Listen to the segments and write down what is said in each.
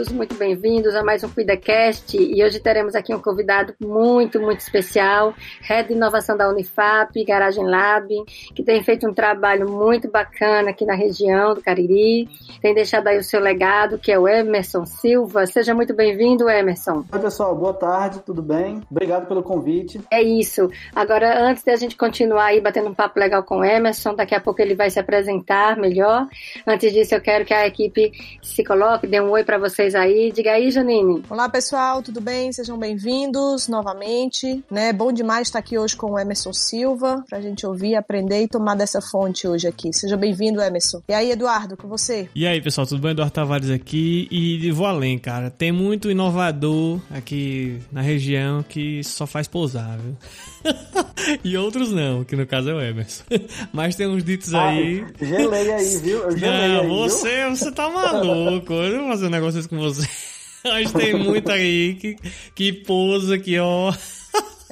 todos muito bem-vindos a mais um CuidaCast e hoje teremos aqui um convidado muito, muito especial, Head de Inovação da Unifap, Garagem Lab, que tem feito um trabalho muito bacana aqui na região do Cariri, tem deixado aí o seu legado, que é o Emerson Silva. Seja muito bem-vindo, Emerson. Oi, pessoal, boa tarde, tudo bem? Obrigado pelo convite. É isso. Agora, antes de a gente continuar aí batendo um papo legal com o Emerson, daqui a pouco ele vai se apresentar melhor. Antes disso, eu quero que a equipe se coloque, dê um oi para vocês aí. Diga aí, Janine. Olá, pessoal, tudo bem? Sejam bem-vindos novamente. Né? Bom demais estar aqui hoje com o Emerson Silva, pra gente ouvir, aprender e tomar dessa fonte hoje aqui. Seja bem-vindo, Emerson. E aí, Eduardo, com você? E aí, pessoal, tudo bem? Eduardo Tavares aqui e vou além, cara. Tem muito inovador aqui na região que só faz pousar, viu? e outros não, que no caso é o Emerson. Mas tem uns ditos aí. Ai, gelei aí, viu? Eu gelei não, aí, você, viu? você tá maluco. Eu não vou fazer um negócio com você. Mas tem muito aí que, que pousa aqui, ó.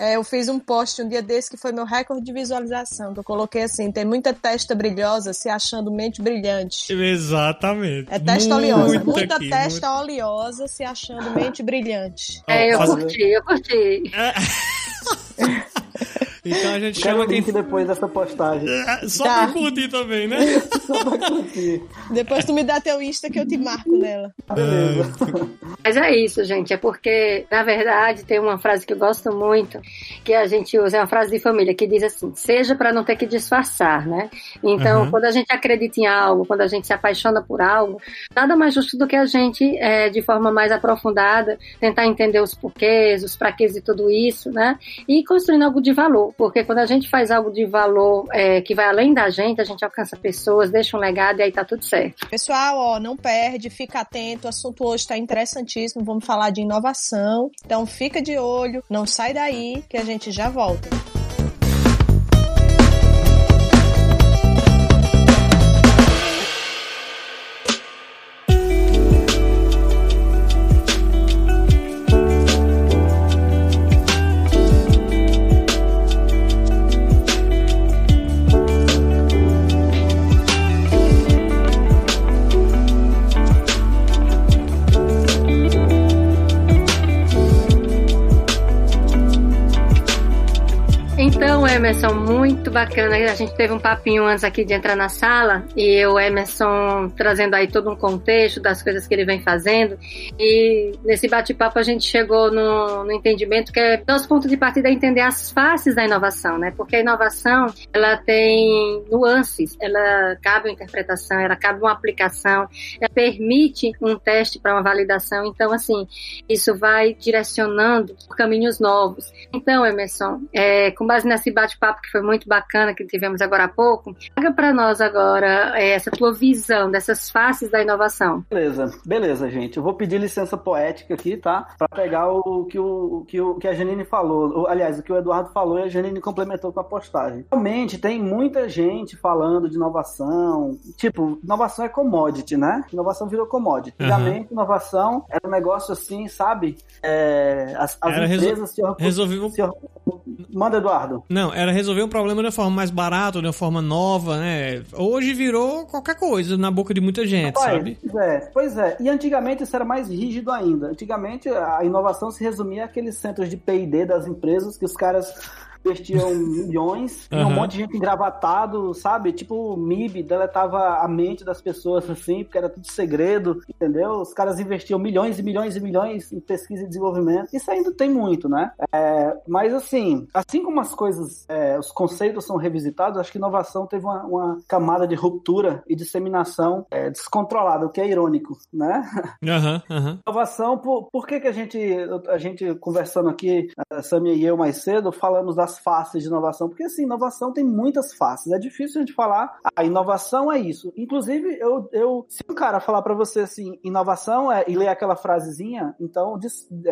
É, eu fiz um post um dia desse que foi meu recorde de visualização. Que eu coloquei assim: tem muita testa brilhosa se achando mente brilhante. Exatamente. É testa Muito oleosa. Muita aqui, testa muito. oleosa se achando mente brilhante. É, eu faz- curti, eu curti. Então a gente Quero chama quem. depois dessa postagem. Só Tá. pra curtir também, né? Só pra curtir. Depois tu me dá teu Insta que eu te marco nela. Beleza. Mas é isso, gente. É porque, na verdade, tem uma frase que eu gosto muito, que a gente usa, é uma frase de família, que diz assim: seja para não ter que disfarçar, né? Então, Uhum. quando a gente acredita em algo, quando a gente se apaixona por algo, nada mais justo do que a gente, é, de forma mais aprofundada, tentar entender os porquês, os praquês e tudo isso, né? E construindo algo de valor. Porque quando a gente faz algo de valor é, que vai além da gente, a gente alcança pessoas, deixa um legado e aí tá tudo certo. Pessoal, ó, não perde, fica atento. O assunto hoje está interessantíssimo. Vamos falar de inovação. Então fica de olho, não sai daí que a gente já volta. Bacana. A gente teve um papinho antes aqui de entrar na sala e o Emerson trazendo aí todo um contexto das coisas que ele vem fazendo. E nesse bate-papo a gente chegou no, no entendimento que é nosso ponto de partida é entender as faces da inovação, né? Porque a inovação ela tem nuances, ela cabe uma interpretação, ela cabe uma aplicação, ela permite um teste para uma validação. Então, assim, isso vai direcionando caminhos novos. Então, Emerson, é, com base nesse bate-papo que foi muito bacana que tivemos agora há pouco, traga para nós agora é, essa tua visão dessas faces da inovação. Beleza, beleza, gente. Eu vou pedir licença poética aqui, tá? Pra pegar o que, o, que, o, que a Janine falou. O- Aliás, o que o Eduardo falou e a Janine complementou com a postagem. Realmente, tem muita gente falando de inovação. Tipo, inovação é commodity, né? Inovação virou commodity. Uhum. Antigamente, inovação era um negócio assim, sabe? É, as, as Era resol- empresas se, orgu- Resolvi um se orgu- Manda, Eduardo. Não, era resolver um problema de uma forma mais barata, de uma forma nova, né? Hoje virou qualquer coisa na boca de muita gente, Pois sabe? é, pois é. E antigamente isso era mais rígido ainda. Antigamente a inovação se resumia àqueles centros de P&D das empresas que os caras investiam milhões, tinha um monte de gente engravatado, sabe? Tipo o MIB, deletava a mente das pessoas assim, porque era tudo segredo, entendeu? Os caras investiam milhões e milhões e milhões em pesquisa e desenvolvimento. Isso ainda tem muito, né? É, mas assim, assim como as coisas, é, os conceitos são revisitados, acho que inovação teve uma, uma camada de ruptura e disseminação é, descontrolada, o que é irônico, né? Aham, aham. Inovação, por, por que, que a gente, a gente conversando aqui, a Samia e eu mais cedo, falamos das faces de inovação? Porque assim, inovação tem muitas faces. É difícil a gente falar, a inovação é isso. Inclusive, eu, eu se um cara falar para você assim, inovação é e ler aquela frasezinha, então,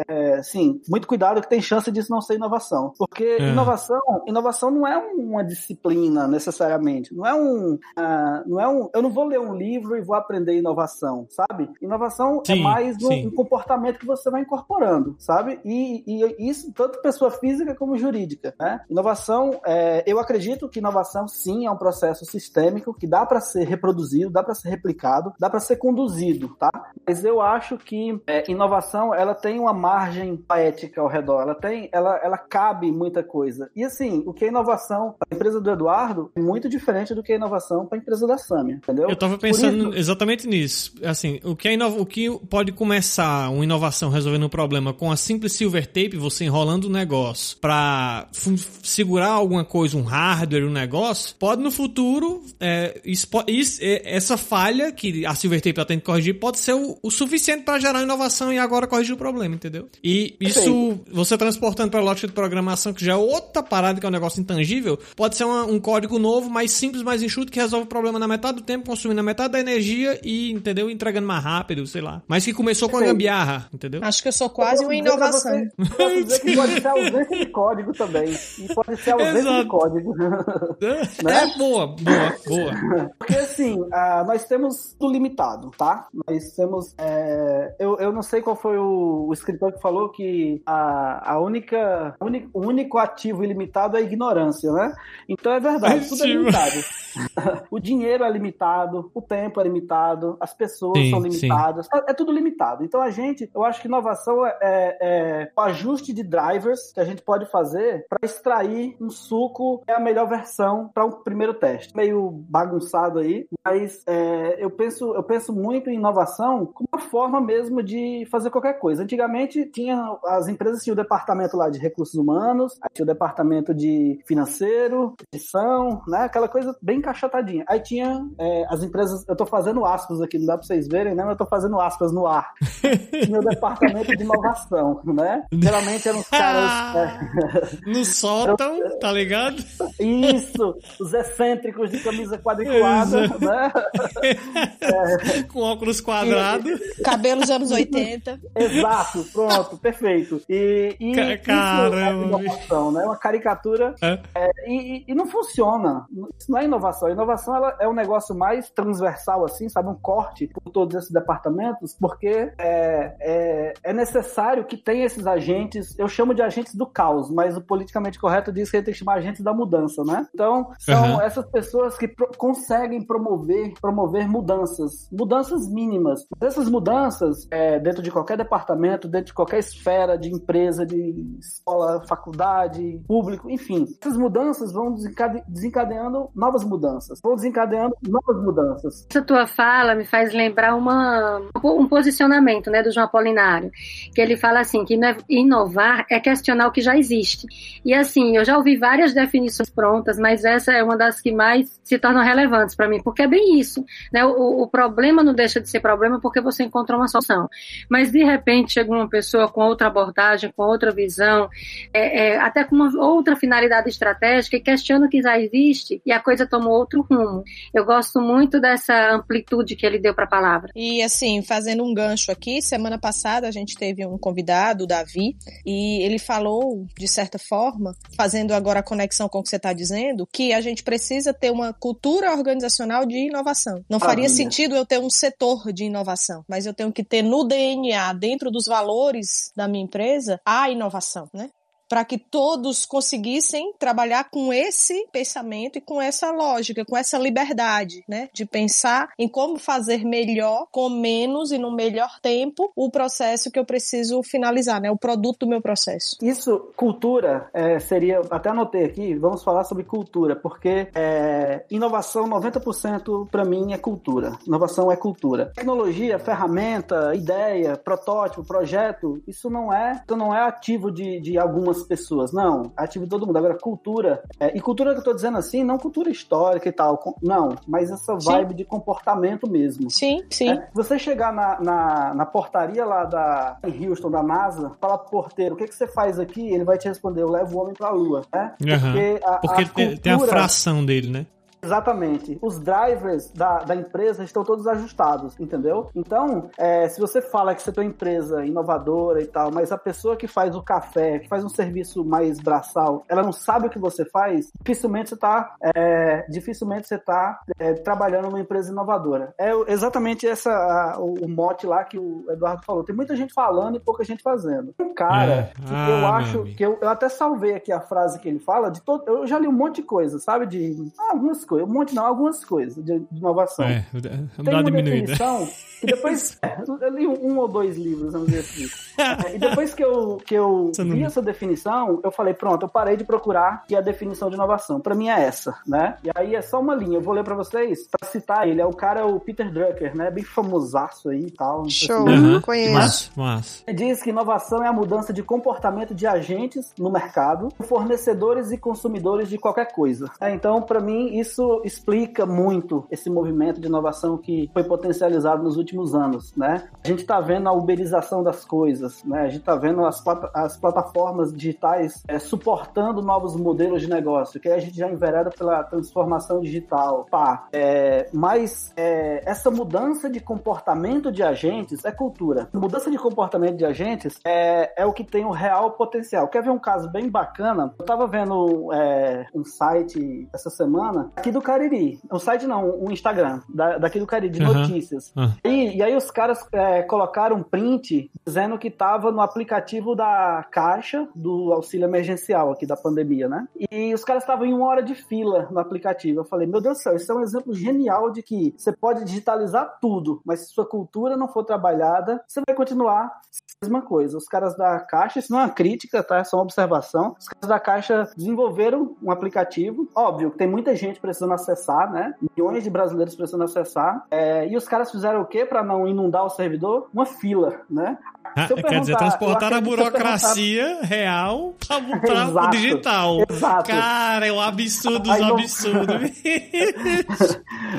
é, sim, muito cuidado que tem chance disso não ser inovação. Porque É. inovação, inovação não é uma disciplina necessariamente. Não é um, ah, não é um, eu não vou ler um livro e vou aprender inovação, sabe? Inovação é Sim, mais um, um comportamento que você vai incorporando, sabe? E, e isso tanto pessoa física como jurídica. né? Né? Inovação, é, eu acredito que inovação sim é um processo sistêmico que dá para ser reproduzido, dá para ser replicado, dá para ser conduzido, tá? Mas eu acho que é, inovação ela tem uma margem ética ao redor, ela tem, ela, ela cabe muita coisa. E assim, o que é inovação para a empresa do Eduardo é muito diferente do que é inovação para a empresa da Samia, entendeu? Eu tava pensando exatamente nisso. Assim, o que, é inova, o que pode começar uma inovação resolvendo um problema com a simples silver tape, você enrolando o negócio para segurar alguma coisa, um hardware, um negócio, pode no futuro, é, isso, isso, é, essa falha que a silver tape pretende corrigir pode ser o, o suficiente para gerar inovação e agora corrigir o problema, entendeu? E isso, você transportando para lógica de programação, que já é outra parada que é um negócio intangível, pode ser uma, um código novo, mais simples, mais enxuto, que resolve o problema na metade do tempo, consumindo a metade da energia e, entendeu? Entregando mais rápido, sei lá. Mas que começou com a gambiarra, entendeu? Acho que eu sou quase uma inovação. Você, posso dizer que pode ser ausência de código também. E pode ser ausência Exato. de código. né? É boa, boa, boa. Porque assim, uh, nós temos tudo limitado, tá? Nós temos. É, eu, eu não sei qual foi o, o escritor que falou que a, a única. o único ativo ilimitado é a ignorância, né? Então é verdade, tudo é limitado. o dinheiro é limitado, o tempo é limitado, as pessoas sim, são limitadas, é, é, tudo limitado. Então a gente, eu acho que inovação é, é, é o ajuste de drivers que a gente pode fazer para extrair um suco é a melhor versão para um primeiro teste. Meio bagunçado aí, mas é, eu penso eu penso muito em inovação como uma forma mesmo de fazer qualquer coisa. Antigamente tinha as empresas tinham o departamento lá de recursos humanos, tinha o departamento de financeiro, edição, né? Aquela coisa bem encaixotadinha. Aí tinha é, as empresas, eu tô fazendo aspas aqui, não dá pra vocês verem, né? Mas eu tô fazendo aspas no ar. o departamento de inovação, né? Geralmente eram os caras. é... No sótão, tá ligado? Isso, os excêntricos de camisa quadriculada, né? É... Com óculos quadrados. Cabelos anos 80. Exato, pronto, perfeito. E, e Caramba. é inovação, né? Uma caricatura. É. É, e, e, não funciona. Isso não é inovação. A inovação ela é um negócio mais transversal, assim, sabe? Um corte por todos esses departamentos, porque é, é, é necessário que tenha esses agentes. Eu chamo de agentes do caos, mas o politicamente correto diz que a gente tem que chamar agentes da mudança, né? Então, são uhum. essas pessoas que pro conseguem promover, promover mudanças, mudanças mínimas. Essas mudanças, é, dentro de qualquer departamento, dentro de qualquer esfera de empresa, de escola, faculdade, público, enfim, essas mudanças vão desencade desencadeando novas mudanças, vão desencadeando novas mudanças. Essa tua fala me faz lembrar uma, um posicionamento né, do João Apolinário, que ele fala assim, que inovar é questionar o que já existe. E assim, eu já ouvi várias definições prontas, mas essa é uma das que mais se tornam relevantes para mim, porque é bem isso. Né? O, o, problema não deixa de ser problema porque você encontrou uma solução. Mas de repente chega uma pessoa com outra abordagem, com outra visão, é, é, até com uma outra finalidade estratégica e questiona o que já existe e a coisa outro rumo. Eu gosto muito dessa amplitude que ele deu para a palavra. E assim, fazendo um gancho aqui, semana passada a gente teve um convidado, o Davi, e ele falou, de certa forma, fazendo agora a conexão com o que você está dizendo, que a gente precisa ter uma cultura organizacional de inovação. Não faria sentido eu ter um setor de inovação, mas eu tenho que ter no DNA, dentro dos valores da minha empresa, a inovação, né? Para que todos conseguissem trabalhar com esse pensamento e com essa lógica, com essa liberdade, né, de pensar em como fazer melhor, com menos e no melhor tempo, o processo que eu preciso finalizar, né, o produto do meu processo. Isso, cultura, é, seria, até anotei aqui, vamos falar sobre cultura, porque é, inovação, 90% para mim é cultura. Inovação é cultura. Tecnologia, ferramenta, ideia, protótipo, projeto, isso não é, isso não é ativo de, de algumas algumas pessoas. Não, ativo de todo mundo. Agora, cultura. É, e cultura que eu tô dizendo assim, não cultura histórica e tal. Não, mas essa vibe sim. de comportamento mesmo. Sim, sim. É, você chegar na, na, na, portaria lá da, em Houston, da NASA, falar pro porteiro, o que, que você faz aqui? Ele vai te responder, eu levo o homem pra lua. Né? Uhum. Porque, a, Porque a tem, cultura... tem a fração dele, né? Exatamente. Os drivers da, da empresa estão todos ajustados, entendeu? Então, é, se você fala que você tem uma empresa inovadora e tal, mas a pessoa que faz o café, que faz um serviço mais braçal, ela não sabe o que você faz, dificilmente você está é, dificilmente você tá é, trabalhando numa empresa inovadora. É exatamente essa a, o, o, mote lá que o Eduardo falou. Tem muita gente falando e pouca gente fazendo. Um cara é. que ah, eu acho que eu, eu, até salvei aqui a frase que ele fala de todo, eu já li um monte de coisa, sabe? De ah, algumas coisas, um monte não, algumas coisas de, de inovação. É, Tem uma definição e depois eu li um ou dois livros, vamos dizer assim. e depois que eu, que eu vi essa definição, eu falei, pronto, eu parei de procurar que a definição de inovação. Para mim é essa, né? E aí é só uma linha. Eu vou ler para vocês, para citar ele. É o cara, o Peter Drucker, né? Bem famosaço aí e tal. Show, uhum. conheço. Mas, mas. Ele diz que inovação é a mudança de comportamento de agentes no mercado, fornecedores e consumidores de qualquer coisa. É, então, para mim, isso explica muito esse movimento de inovação que foi potencializado nos últimos anos, né? A gente está vendo a uberização das coisas, né? A gente está vendo as, as plataformas digitais é, suportando novos modelos de negócio, que a gente já envereda pela transformação digital. Pá, é, mas é, essa mudança de comportamento de agentes é cultura. Mudança de comportamento de agentes é, é o que tem o real potencial. Quer ver um caso bem bacana? Eu estava vendo é, um site essa semana aqui do Cariri. Um site não, um Instagram da, daqui do Cariri, de uhum. notícias. Uhum. E, e, aí os caras é, colocaram um print dizendo que estava no aplicativo da Caixa do auxílio emergencial aqui da pandemia, né? E os caras estavam em uma hora de fila no aplicativo. Eu falei, meu Deus do céu, isso é um exemplo genial de que você pode digitalizar tudo, mas se sua cultura não for trabalhada, você vai continuar mesma coisa. Os caras da Caixa, isso não é uma crítica, tá? É só uma observação. Os caras da Caixa desenvolveram um aplicativo. Óbvio, tem muita gente precisando acessar, né? Milhões de brasileiros precisando acessar. É, e os caras fizeram o quê para não inundar o servidor? Uma fila, né? Ah, quer dizer, transportar a burocracia real para o digital. Exato. Cara, é um absurdo dos absurdos.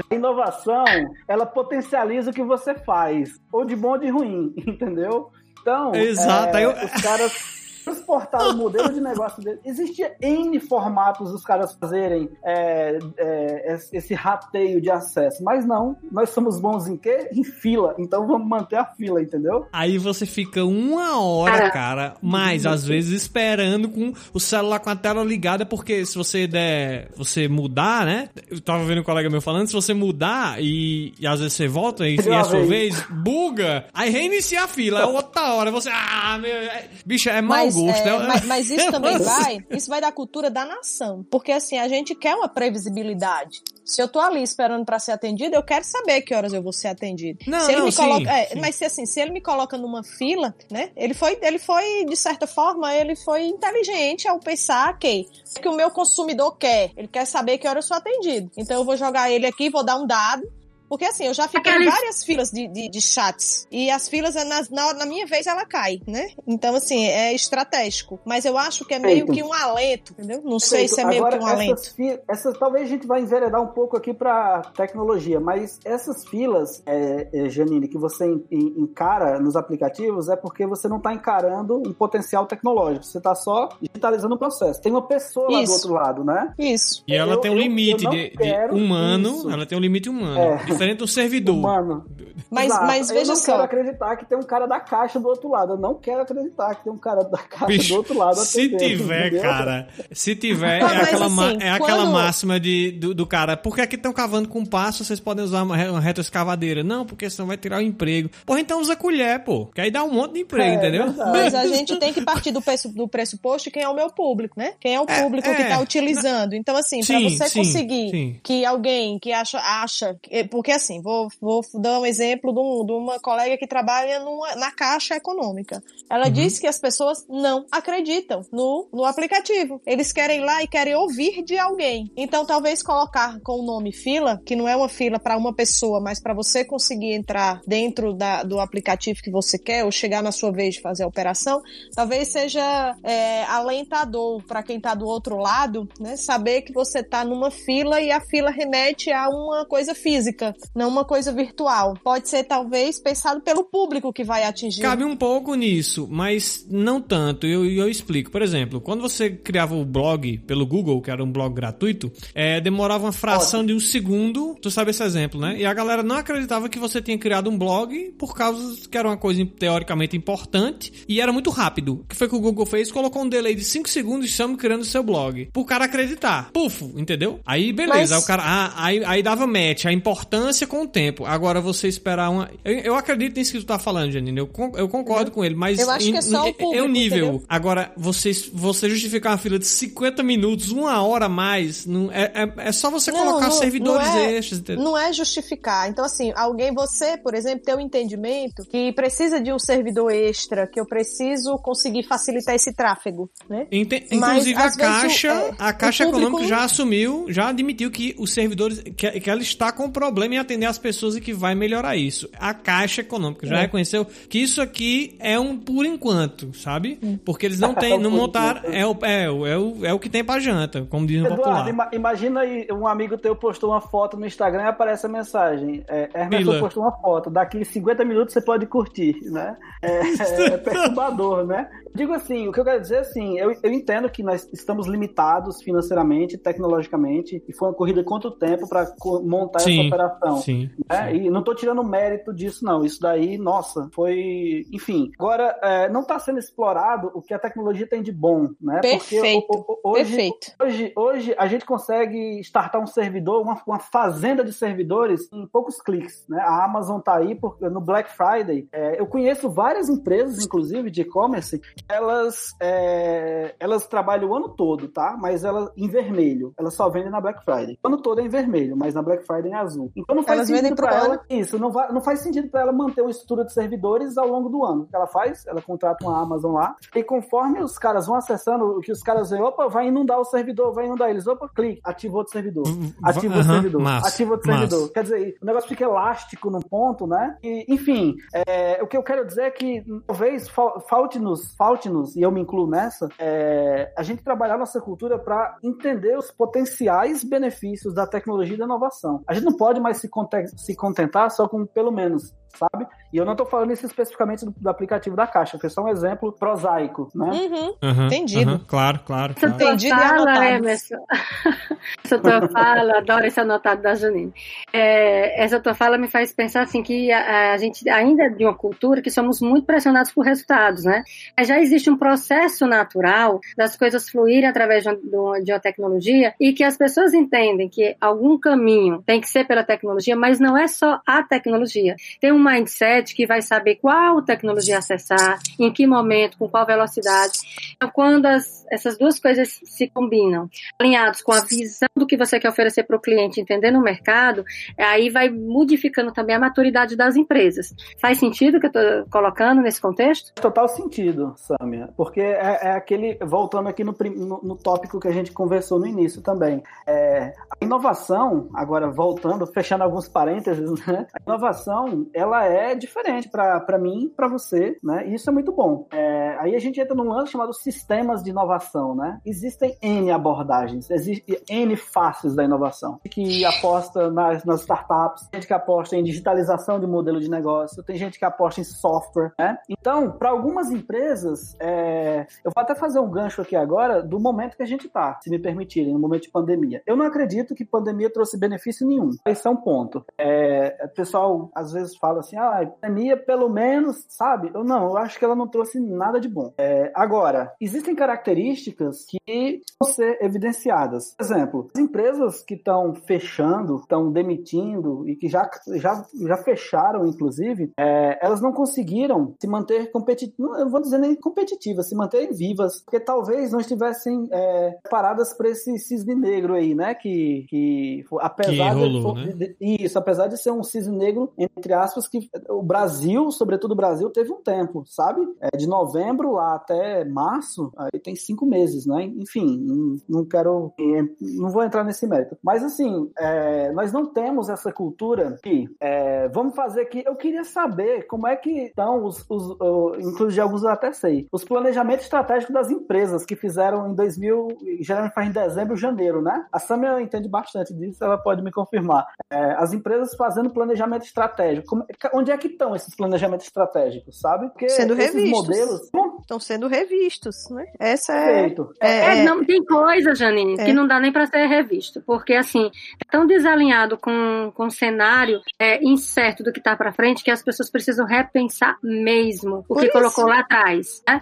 a inovação, ela potencializa o que você faz, ou de bom ou de ruim, entendeu? Então, Exato. É, eu... os caras transportar o modelo de negócio dele. Existia N formatos dos caras fazerem é, é, esse rateio de acesso. Mas não, nós somos bons em quê? Em fila. Então vamos manter a fila, entendeu? Aí você fica uma hora, cara, mais às vezes esperando com o celular com a tela ligada, porque se você der, você mudar, né? Eu tava vendo um colega meu falando, se você mudar e, e às vezes você volta e, e é a sua vez, buga, aí reinicia a fila, é outra hora, você, ah, meu, é, bicho, é mal gosto. É, mas, mas, isso também vai, isso vai da cultura da nação. Porque assim, a gente quer uma previsibilidade. Se eu tô ali esperando para ser atendido, eu quero saber que horas eu vou ser atendido. Não, se ele não, me sim, coloca, é, sim. mas se assim, se ele me coloca numa fila, né? Ele foi, ele foi de certa forma, ele foi inteligente ao pensar que que o meu consumidor quer. Ele quer saber que hora eu sou atendido. Então eu vou jogar ele aqui, vou dar um dado porque assim, eu já fiquei em várias filas de, de, de, chats. E as filas, é na, na, na, minha vez, ela cai, né? Então, assim, é estratégico. Mas eu acho que é meio Feito. que um alento, entendeu? Não Feito. sei se é meio Agora, que um alento. Essas, essas, talvez a gente vai enveredar um pouco aqui pra tecnologia, mas essas filas, é, é, Janine, que você encara nos aplicativos é porque você não está encarando um potencial tecnológico. Você está só digitalizando o processo. Tem uma pessoa lá do outro lado, né? Isso. E ela eu, tem um limite eu, eu de, de, humano. Isso. Ela tem um limite humano. É diferente do servidor. Humano. Mas, mas veja só. Eu não só. quero acreditar que tem um cara da caixa do outro lado. Eu não quero acreditar que tem um cara da caixa Bicho, do outro lado. Se tiver, entendeu? cara. Se tiver, é, aquela, assim, é aquela quando... máxima de, do, do cara. Por que aqui estão cavando com passo? Vocês podem usar uma, uma retroescavadeira. Não, porque senão vai tirar o emprego. Porra, então usa colher, pô. Que aí dá um monte de emprego, é, entendeu? Mas a gente tem que partir do, preço, do pressuposto quem é o meu público, né? Quem é o é, público é, que está utilizando. Então, assim, para você sim, conseguir sim. que alguém que acha, acha. Porque assim, vou, vou dar um exemplo de, um, de uma colega que trabalha numa, na Caixa Econômica. Ela uhum. disse que as pessoas não acreditam no, no aplicativo. Eles querem ir lá e querem ouvir de alguém. Então, talvez colocar com o nome fila, que não é uma fila para uma pessoa, mas para você conseguir entrar dentro da, do aplicativo que você quer ou chegar na sua vez de fazer a operação, talvez seja é, alentador para quem está do outro lado, né? Saber que você está numa fila e a fila remete a uma coisa física, não uma coisa virtual. Pode pode ser talvez pensado pelo público que vai atingir. Cabe um pouco nisso, mas não tanto. Eu, eu explico. Por exemplo, quando você criava o blog pelo Google, que era um blog gratuito, é, demorava uma fração de um segundo. Tu sabe esse exemplo, né? E a galera não acreditava que você tinha criado um blog por causa que era uma coisa teoricamente importante e era muito rápido. O que foi que o Google fez? Colocou um delay de 5 segundos e estamos criando o seu blog. Pro cara acreditar. Pufo, entendeu? Aí beleza. Mas... Aí o cara. Ah, aí, aí dava match. A importância com o tempo. Agora você esperar uma. Eu, eu acredito nisso que tu tá falando, Janine. Eu, eu concordo com ele, mas. Eu acho que é só o público, É o nível. Entendeu? Agora, você, você justificar uma fila de 50 minutos, uma hora a mais, não, é, é, é só você Não, colocar não- servidores não é- extras, entendeu? Não é justificar. Então, assim, alguém, você, por exemplo, tem um entendimento que precisa de um servidor extra, que eu preciso conseguir facilitar esse tráfego, né? Ente- Mas, Inclusive a vezes, o- Caixa, é, a Caixa público- Econômica já assumiu, já admitiu que os servidores, que, que ela está com problema em atender as pessoas e que vai melhorar isso. A Caixa Econômica já É. reconheceu que isso aqui é um por enquanto, sabe? Porque eles não têm, não montaram, é o, é, o, é, o, é o que tem pra janta, como diz no popular. ima- imagina aí, um amigo teu postou uma foto no Instagram e aparece a mensagem. É, Hermeson Pila. postou uma foto, daqui 50 minutos você pode curtir, né? É, é perturbador, né? Digo assim, o que eu quero dizer é assim, eu, eu entendo que nós estamos limitados financeiramente, tecnologicamente, e foi uma corrida contra o tempo para montar essa Sim, operação. Sim. né? E não tô tirando mérito disso, não. Isso daí, nossa, foi. Enfim. Agora, é, não tá sendo explorado o que a tecnologia tem de bom, né? Perfeito, Porque o- o- hoje, Perfeito. Hoje, hoje a gente consegue startar um servidor, uma, uma fazenda de servidores em poucos cliques. Né? A Amazon tá aí porque no Black Friday. é, eu conheço várias empresas, inclusive de e-commerce, elas, é, elas trabalham o ano todo, tá? Mas elas em vermelho. Elas só vendem na Black Friday. O ano todo é em vermelho, mas na Black Friday é em azul. Então não faz Elas sentido para ano. ela isso. Não, vai, não faz sentido para ela manter uma estrutura de servidores ao longo do ano. O que ela faz? Ela contrata uma Amazon lá e conforme os caras vão acessando, o que os caras veem, opa, vai inundar o servidor, vai inundar eles, opa, clique, ativa outro servidor, ativa outro Aham, servidor, massa, ativa outro massa. servidor. Quer dizer, o negócio fica elástico num ponto, né? E, enfim, é, o que eu quero dizer é que talvez fal- falte-nos, falte-nos, e eu me incluo nessa, é, a gente trabalhar nossa cultura para entender os potenciais benefícios da tecnologia e da inovação. A gente não pode mais se, se contentar só com pelo menos, sabe? E eu não tô falando isso especificamente do, do aplicativo da Caixa, foi só um exemplo prosaico, né? Uhum. Aham, Entendido. aham, claro, claro. Essa claro. Entendido e fala, anotado. Emerson. Essa tua fala, adoro esse anotado da Janine. É, essa tua fala me faz pensar assim que a, a gente ainda é de uma cultura que somos muito pressionados por resultados, né? Mas já existe um processo natural das coisas fluírem através de uma, de uma tecnologia e que as pessoas entendem que algum caminho tem que ser pela tecnologia, mas não é só a tecnologia. Tem um mindset que vai saber qual tecnologia acessar, em que momento, com qual velocidade. Então, quando as- essas duas coisas se combinam, alinhados com a visão do que você quer oferecer para o cliente, entendendo o mercado, aí vai modificando também a maturidade das empresas. Faz sentido o que eu estou colocando nesse contexto? total sentido, Samia, porque é, é aquele, voltando aqui no, no, no tópico que a gente conversou no início também, é, a inovação, agora voltando, fechando alguns parênteses, né, a inovação, ela é diferente para mim, para você, né, e isso é muito bom. É, aí a gente entra num lance chamado sistemas de inovação, né, existem N abordagens, existem N faces da inovação, que aposta nas, nas startups, gente que aposta em digitalização de modelo de negócio, tem gente que aposta em software, né, então, para algumas empresas, é, eu vou até fazer um gancho aqui agora do momento que a gente está, se me permitirem, no momento de pandemia. Eu não acredito que pandemia trouxe benefício nenhum. Esse é um ponto. É, o pessoal às vezes fala assim, ah, a pandemia pelo menos, sabe? Eu não, eu acho que ela não trouxe nada de bom. É, agora, existem características que vão ser evidenciadas. Por exemplo, as empresas que estão fechando, estão demitindo e que já, já, já fecharam, inclusive, é, elas não conseguiram se manter competitivas, não vou dizer nem competitivas, se manterem vivas, porque talvez não estivessem é, paradas para esse cisne negro aí, né? Que, que apesar Que rolou, de, né? de- isso, apesar de ser um cisne negro, entre aspas, que o Brasil, sobretudo o Brasil, teve um tempo, sabe? É, de novembro lá até março, aí tem cinco meses, né? Enfim, não, quero, é, não vou entrar nesse mérito. Mas assim, é, nós não temos essa cultura que é, vamos fazer aqui. Eu queria saber como é que estão os, os o- inclusive alguns eu até sei, os planejamentos estratégicos das empresas que fizeram em 2000, geralmente faz em dezembro, janeiro, né? A Samia entende bastante disso, ela pode me confirmar. É, as empresas fazendo planejamento estratégico. Como- onde é que estão esses planejamentos estratégicos, sabe? Porque sendo esses revistos. modelos estão sendo revistos, né? Essa é, é, é, não tem coisa, Janine, é. que não dá nem para ser revisto, porque assim, é tão desalinhado com, com o cenário é, incerto do que tá para frente que as pessoas precisam repensar mesmo o Por que isso. colocou lá atrás, né?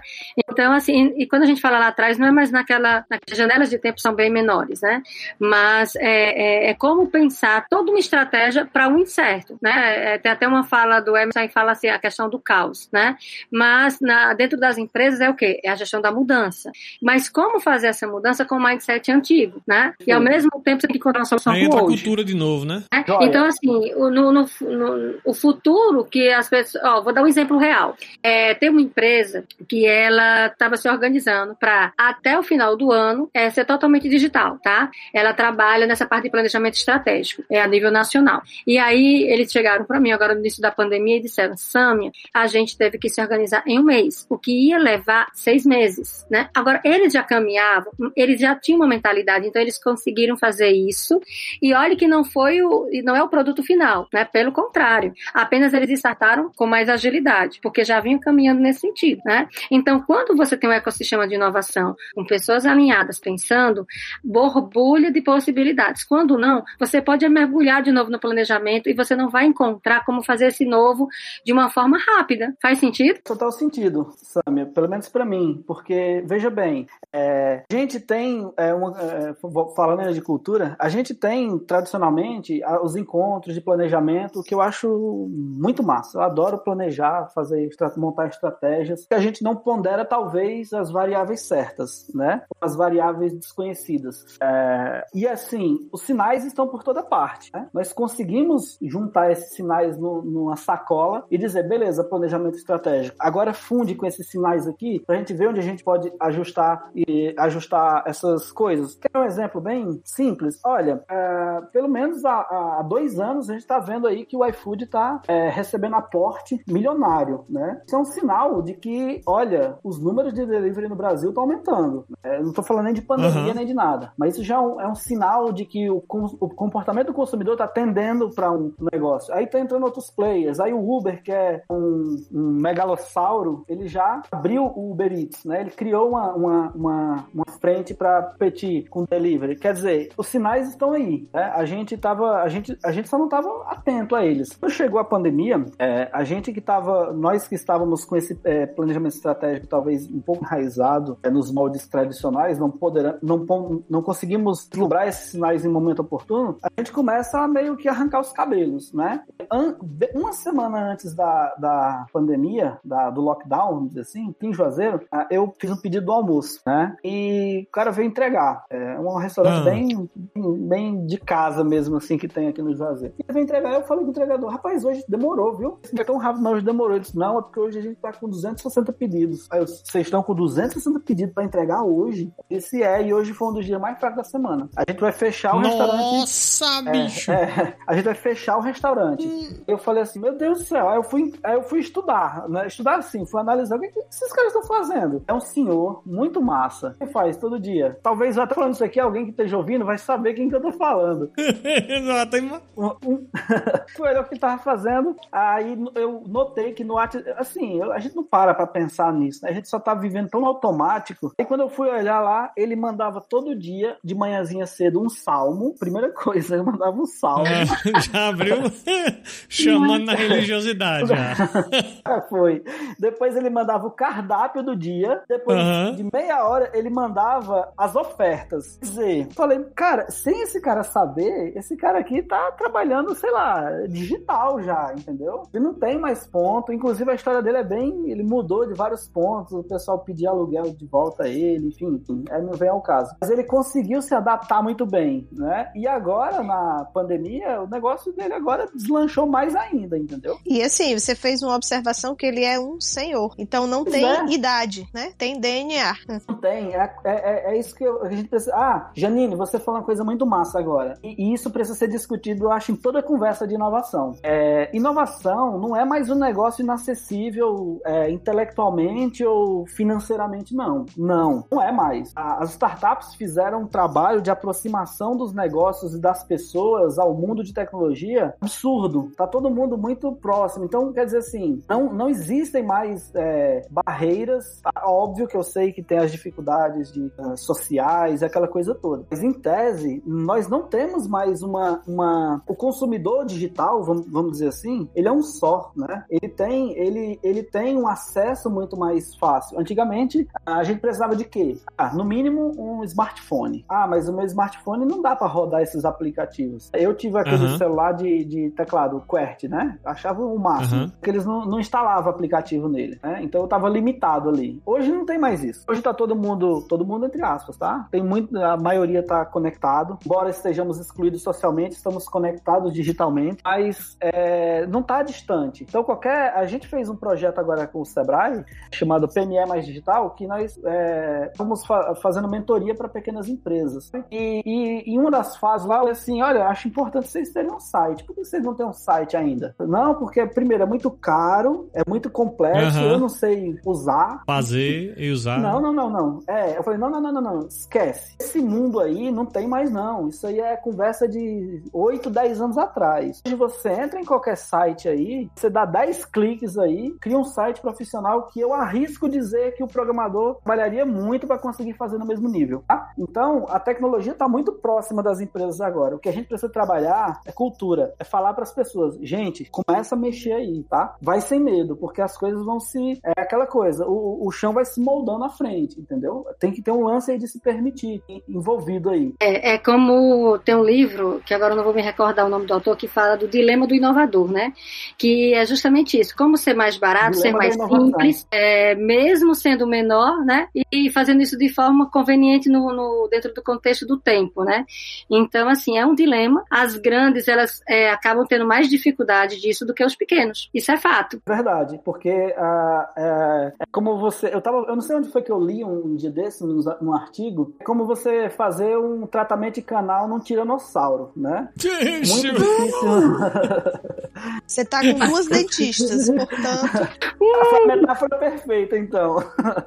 Então, assim, e quando a gente fala lá atrás, não é mais naquela, naquelas janelas de tempo são bem menores, né? Mas é, é, é como pensar toda uma estratégia para um incerto, né? É, tem até uma fala do Emerson fala assim, a questão do caos, né? Mas na, dentro das empresas é o quê? É a gestão da mudança. Mas como fazer essa mudança com o mindset antigo, né? E ao mesmo tempo você tem que encontrar uma solução Aí entra hoje. a cultura de novo, né? É? Então, assim, o, no, no, no, o futuro que as pessoas... Ó, vou dar um exemplo real. É, tem uma empresa que ela estava se organizando para, até o final do ano, é, ser totalmente digital, tá? Ela trabalha nessa parte de planejamento estratégico, é a nível nacional. E aí, eles chegaram para mim agora no início da pandemia e disseram, Sâmia, a gente teve que se organizar em um mês, o que ia levar seis meses, né? Agora, eles já caminhavam, eles já tinham uma mentalidade, então eles conseguiram fazer isso. E olha que não foi o, não é o produto final, né? Pelo contrário, apenas eles startaram com mais agilidade, porque já vinham caminhando nesse sentido, né? Então, quando você tem um ecossistema de inovação com pessoas alinhadas pensando, borbulha de possibilidades. Quando não, você pode mergulhar de novo no planejamento e você não vai encontrar como fazer esse novo de uma forma rápida. Faz sentido? Total sentido, Samia, pelo menos para mim, porque veja bem, é, a gente tem é, uma, é, falando de cultura, a gente tem tradicionalmente os encontros de planejamento que eu acho muito massa. Eu adoro planejar, fazer montar estratégias que a gente não pondera talvez as variáveis certas, né? As variáveis desconhecidas. É, e assim, os sinais estão por toda parte. Né? Nós conseguimos juntar esses sinais no, numa sacola e dizer, beleza, planejamento estratégico. Agora funde com esses sinais aqui para a gente ver onde a gente pode ajustar e ajustar essas coisas. Quer um exemplo bem simples? Olha, é, pelo menos há, há, dois anos a gente está vendo aí que o iFood está é, recebendo aporte milionário, né? Isso é um sinal de que, olha, os números de delivery no Brasil estão aumentando. É, não estou falando nem de pandemia uhum. nem de nada, mas isso já é um, é um sinal de que o, o, comportamento do consumidor está tendendo para um negócio. Aí tá entrando outros players. Aí o Uber, que é um, um megalossauro, ele já abriu o Uber Eats, né? Ele criou uma, uma, uma, uma frente para competir com delivery. Quer dizer, os sinais estão aí. Né? A gente tava, a gente, a gente só não estava atento a eles. Quando chegou a pandemia, é, a gente que estava, nós que estávamos com esse é, planejamento estratégico talvez um pouco enraizado é, nos moldes tradicionais, não poder, não, não conseguimos deslumbrar esses sinais em momento oportuno, a gente começa a meio que arrancar os cabelos, né? Uma semana antes da, da pandemia, da, do lockdown, vamos dizer assim, em Juazeiro, eu fiz um pedido do almoço, né? E o cara veio entregar. É um restaurante ah. bem, bem de casa mesmo, assim, que tem aqui no Juazeiro. E ele veio entregar, eu falei pro entregador, rapaz, hoje demorou, viu? É tão rápido, mas hoje demorou. Ele disse, não, é porque hoje a gente tá com 260 pedidos. Aí eu, vocês estão com 260 pedidos para entregar hoje? Esse é, e hoje foi um dos dias mais fracos da semana. A gente vai fechar o Nossa, restaurante. Nossa, bicho! É, a gente vai fechar o restaurante. Hum. Eu falei assim, meu Deus do céu. Aí eu fui, aí eu fui estudar, né? Estudar assim, fui analisar o que, que esses caras estão fazendo. É um senhor muito massa. Que faz todo dia. Talvez até falando isso aqui, alguém que esteja ouvindo vai saber quem que eu tô falando. Exato. um, foi o que tava fazendo. Aí eu notei que no WhatsApp, assim, a gente não para pra pensar nisso, né? A gente só tá vivendo tão automático. Aí quando eu fui olhar lá, ele mandava todo dia, de manhãzinha cedo, um salmo. Primeira coisa, ele mandava um salmo. É, já abriu chamando na religiosidade. Já. Foi. Depois ele mandava o cardápio do dia. Depois uhum. de meia hora, ele mandava as ofertas. Quer dizer, falei, cara, sem esse cara saber, esse cara aqui tá trabalhando, sei lá, digital já, entendeu? Ele não tem mais ponto. Inclusive, a história dele é bem. Ele mudou de vários pontos. O pessoal pedia aluguel de volta a ele, enfim, enfim aí não vem ao caso. Mas ele conseguiu se adaptar muito bem, né? E agora, na pandemia, o negócio dele agora deslanchou mais ainda, entendeu? E assim, você fez uma observação que ele é um senhor. Então não tem é. idade, né? Tem DNA. Não tem. É, é, é isso que a gente precisa. Ah, Janine, você falou uma coisa muito massa agora. E, e isso precisa ser discutido, eu acho, em toda conversa de inovação. É, inovação não é mais um negócio inacessível é, intelectualmente ou financeiramente, não. Não, não é mais. As startups fizeram um trabalho de aproximação dos negócios e das pessoas ao mundo de tecnologia absurdo. Tá todo mundo mundo muito próximo. Então, quer dizer assim, não, não existem mais é, barreiras. Tá? Óbvio que eu sei que tem as dificuldades de, uh, sociais, aquela coisa toda. Mas, em tese, nós não temos mais uma. uma... O consumidor digital, vamos, vamos dizer assim, ele é um só, né? Ele tem, ele, ele tem um acesso muito mais fácil. Antigamente, a gente precisava de quê? Ah, no mínimo, um smartphone. Ah, mas o meu smartphone não dá para rodar esses aplicativos. Eu tive aquele uhum. celular de, de teclado QWERTY, né? Achava o máximo. Uhum. Porque eles não, não instalavam aplicativo nele, né? Então eu tava limitado ali. Hoje não tem mais isso. Hoje tá todo mundo, todo mundo entre aspas, tá? Tem muito, a maioria tá conectado. Embora estejamos excluídos socialmente, estamos conectados digitalmente, mas é, não tá distante. Então qualquer, a gente fez um projeto agora com o Sebrae chamado PME mais digital, que nós é, estamos fa fazendo mentoria para pequenas empresas. E, e, e, uma das fases lá, eu assim, olha, acho importante vocês terem um site. Por que vocês não têm um site ainda? Não, porque primeiro é muito caro, é muito complexo, uhum. eu não sei usar. Fazer e usar. Não, não, não, não. É, eu falei, não, não, não, não, não, esquece. Esse mundo aí não tem mais não. Isso aí é conversa de 8, 10 anos atrás. Hoje você entra em qualquer site aí, você dá 10 cliques aí, cria um site profissional que eu arrisco dizer que o programador trabalharia muito para conseguir fazer no mesmo nível. Tá? Então, a tecnologia está muito próxima das empresas agora. O que a gente precisa trabalhar é cultura, é falar para as pessoas, gente, começa a mexer aí, tá? Vai sem medo, porque as coisas vão se é aquela coisa, o, o chão vai se moldando à frente, entendeu? Tem que ter um lance aí de se permitir envolvido aí. É, é como tem um livro que agora eu não vou me recordar o nome do autor que fala do dilema do inovador, né? Que é justamente isso, como ser mais barato, dilema ser mais simples, é, mesmo sendo menor, né? E fazendo isso de forma conveniente no, no, dentro do contexto do tempo, né? Então, assim, é um dilema. As grandes, elas é, acabam tendo mais dificuldade disso do que os pequenos. Isso é fato. Verdade, porque uh, é, é, como você... Eu, tava, eu não sei onde foi que eu li um dia desse, num, num artigo, é como você fazer um tratamento de canal num tiranossauro, né? Muito difícil. Você tá com duas dentistas, portanto... A metáfora perfeita, então.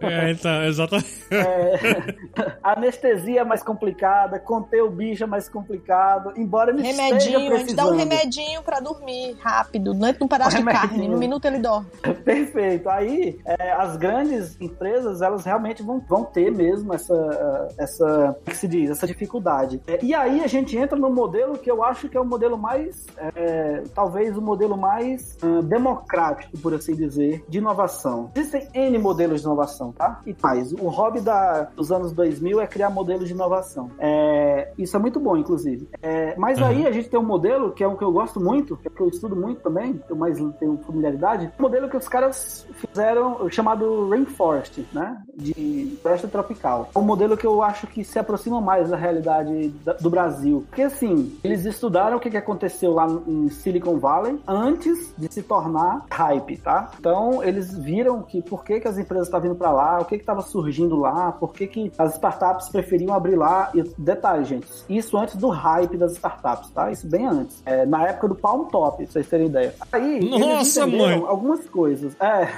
É, então, exatamente. É, anestesia é mais complicada, conter o bicho é mais complicado, embora ele remedinho, a gente dá um remedinho para dormir rápido, não é um pedaço de carne, no minuto ele dorme. Perfeito. Aí, é, as grandes empresas, elas realmente vão, vão ter mesmo essa, essa, que se diz, essa dificuldade. É, e aí a gente entra no modelo que eu acho que é o modelo mais, é, talvez o modelo mais uh, democrático, por assim dizer, de inovação. Existem N modelos de inovação, tá? E mais, o hobby da, dos anos 2000 é criar modelos de inovação. É, isso é muito bom, inclusive. É, mas uhum. aí a gente tem um modelo que é um que eu gosto muito, que, é que eu estudo muito também, eu mais tenho familiaridade, um modelo que os caras fizeram chamado Rainforest, né? De floresta tropical. É um modelo que eu acho que se aproxima mais da realidade do Brasil. Porque assim, eles estudaram o que, que aconteceu lá em Silicon Valley antes de se tornar hype, tá? Então eles viram que por que, que as empresas estavam vindo para lá, o que estava surgindo lá, por que, que as startups preferiam abrir lá. E detalhe, gente, isso antes do hype das startups, tá? Isso bem antes. É, na época do Palm Top, vocês terem ideia. Aí, Nossa, mãe! algumas coisas. É.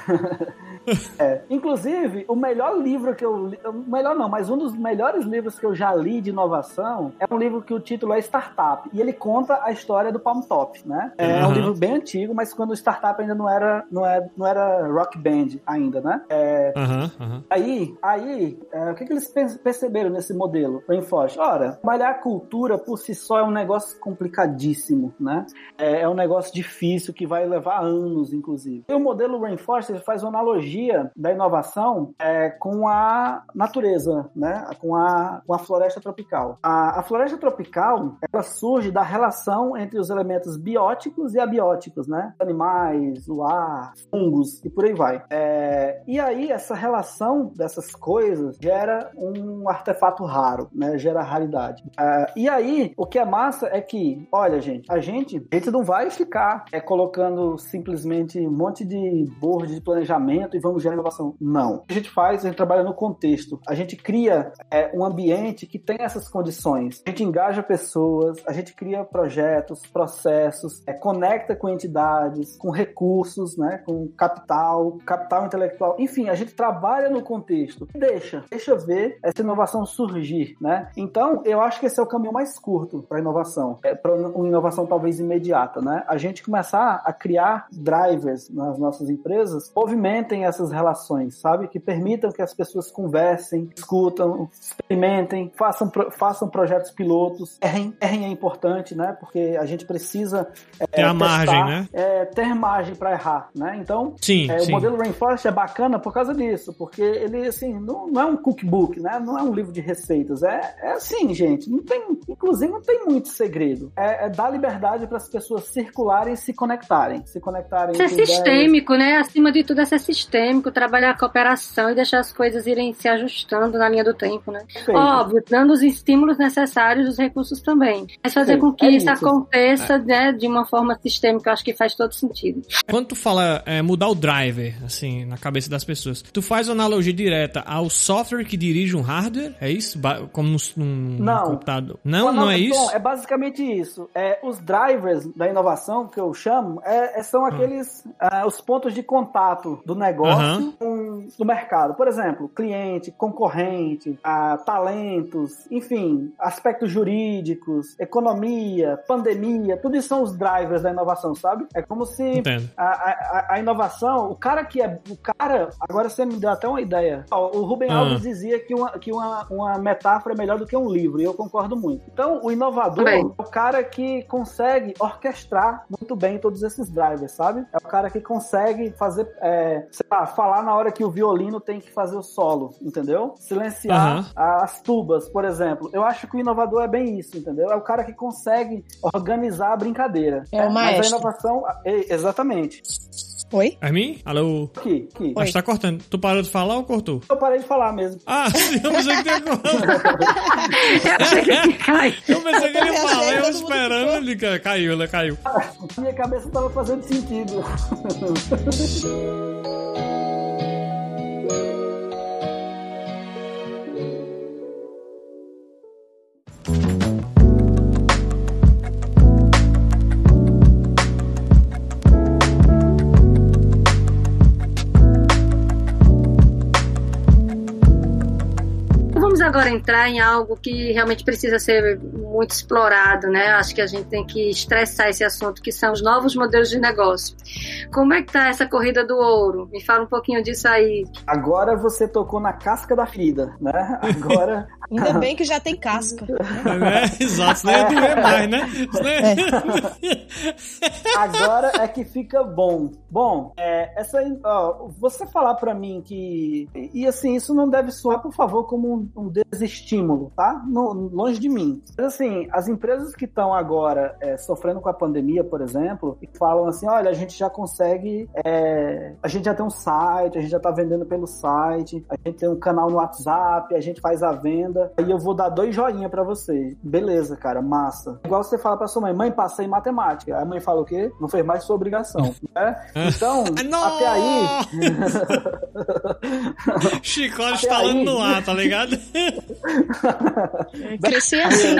é. Inclusive, o melhor livro que eu li, melhor não, mas um dos melhores livros que eu já li de inovação é um livro que o título é Startup. E ele conta a história do Palm Top, né? É uhum. um livro bem antigo, mas quando o startup ainda não era, não era, é, não era rock band ainda, né? É, uhum, uhum. Aí, aí é, o que, que eles perceberam nesse modelo Rainforest? Ora, trabalhar a cultura por si só é um negócio complicadíssimo, né? É, é um negócio difícil que vai levar anos, inclusive. E o modelo Rainforest faz uma analogia da inovação é, com a natureza, né? Com a, com a floresta tropical. A, a floresta tropical, ela surge da relação entre os elementos bióticos e abióticos, né? Animais, o ar, fungos e por aí vai. É, e aí, essa relação dessas coisas gera um artefato raro, né? Gera raridade. É, e aí, o que é massa é que, olha, gente, a gente, a gente não vai ficar é, colocando simplesmente um monte de board de planejamento vamos gerar inovação. Não. O que a gente faz, a gente trabalha no contexto. A gente cria é, um ambiente que tem essas condições. A gente engaja pessoas, a gente cria projetos, processos, é, conecta com entidades, com recursos, né, com capital, capital intelectual. Enfim, a gente trabalha no contexto. Deixa, deixa ver essa inovação surgir, né? Então, eu acho que esse é o caminho mais curto para inovação, é para uma inovação talvez imediata, né? A gente começar a criar drivers nas nossas empresas, movimentem essas relações, sabe? Que permitam que as pessoas conversem, discutam, experimentem, façam, façam projetos pilotos, errem, errem é importante, né? Porque a gente precisa é, ter a testar, margem, né? É, ter margem para errar, né? Então, sim, é, sim. o modelo Rainforest é bacana por causa disso, porque ele assim não, não é um cookbook, né? Não é um livro de receitas, é, é assim, gente. Não tem, inclusive, não tem muito segredo. É, é dar liberdade para as pessoas circularem e se conectarem, se conectarem. Isso é sistêmico, ideias. né? Acima de tudo, é ser sistêmico, trabalhar a cooperação e deixar as coisas irem se ajustando na linha do tempo, né? Perfeito. Óbvio, dando os estímulos necessários, os recursos também. Mas fazer Sim, com que é isso, isso, aconteça, né, de uma forma sistêmica, eu acho que faz todo sentido. Quando tu fala é, mudar o driver, assim, na cabeça das pessoas, tu faz uma analogia direta ao software que dirige um hardware? É isso? Como num, não. computador? Não, não, não é isso? Bom, é basicamente isso. É, os drivers da inovação, que eu chamo, é, é são hum. aqueles uh, os pontos de contato do negócio com o mercado. Por exemplo, cliente, concorrente, uh, talentos, enfim, aspectos jurídicos, economia, pandemia, tudo isso são os drivers da inovação, sabe? É como se a, a, a, inovação, o cara que é. O cara, agora você me deu até uma ideia. O Rubem Alves dizia que, uma, que uma, uma metáfora é melhor do que um livro, e eu concordo muito. Então, o inovador é o cara que consegue orquestrar muito bem todos esses drivers, sabe? É o cara que consegue fazer, é, sei lá, falar na hora que o violino tem que fazer o solo, entendeu? Silenciar uhum. as tubas, por exemplo. Eu acho que o inovador é bem isso, entendeu? É o cara que consegue organizar a brincadeira. É o maestro. Mas a inovação, é, exatamente. Oi? Mim? Alô? Aqui, aqui. Mas tá cortando. Tu parou de falar ou cortou? Eu parei de falar mesmo. Ah, eu pensei que tinha Eu que cai. Eu pensei que ele ia falar, eu esperando, ele caiu, ele caiu. Minha cabeça tava fazendo sentido. Agora entrar em algo que realmente precisa ser muito explorado, né? Acho que a gente tem que estressar esse assunto, que são os novos modelos de negócio. Como é que tá essa corrida do ouro? Me fala um pouquinho disso aí. Agora você tocou na casca da ferida, né? Agora. Ainda bem que já tem casca. É, exato, nem é doer mais, né? É. Agora é que fica bom. Bom, é, essa, ó, você falar para mim que. E assim, isso não deve soar, por favor, como um, um desestímulo, tá? No, longe de mim. Mas assim, as empresas que estão agora é, sofrendo com a pandemia, por exemplo, e falam assim: olha, a gente já consegue, é, a gente já tem um site, a gente já está vendendo pelo site, a gente tem um canal no WhatsApp, a gente faz a venda, aí eu vou dar dois joinha para você. Beleza, cara, massa. Igual você fala para sua mãe: mãe, passei em matemática. Aí a mãe fala o quê? Não fez mais sua obrigação, né? Então, até aí. Chicote instalando no ar, tá ligado? Cresci assim.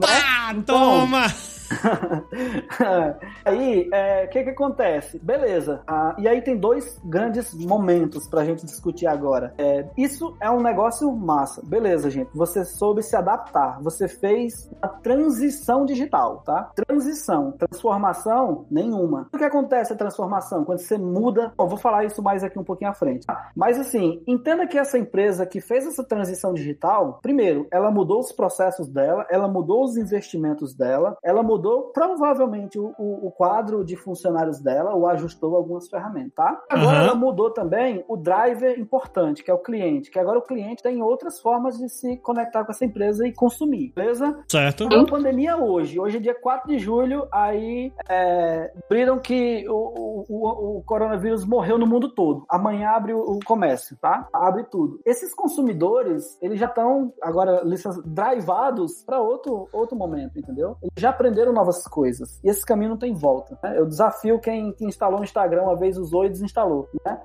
Pá, toma! aí, o é, que que acontece? Beleza. Ah, e aí tem dois grandes momentos pra gente discutir agora. É, isso é um negócio massa. Beleza, gente. Você soube se adaptar. Você fez a transição digital, tá? Transição. Transformação, nenhuma. O que acontece a transformação? Quando você muda... Bom, vou falar isso mais aqui um pouquinho à frente. Mas assim, entenda que essa empresa que fez essa transição digital, primeiro, ela mudou os processos dela, ela mudou os investimentos dela, ela mudou mudou provavelmente o, o, o, quadro de funcionários dela ou ajustou algumas ferramentas, tá? Agora uhum. ela mudou também o driver importante, que é o cliente, que agora o cliente tem outras formas de se conectar com essa empresa e consumir, beleza? Certo. Então, a pandemia hoje, hoje é dia 4 de julho, aí é, viram que o, o, o, coronavírus morreu no mundo todo. Amanhã abre o, comércio, tá? Abre tudo. Esses consumidores, eles já estão agora drivados para outro, outro momento, entendeu? Eles já aprenderam novas coisas. E esse caminho não tem volta. Né? Eu desafio quem, quem instalou o Instagram uma vez, usou e desinstalou. Né?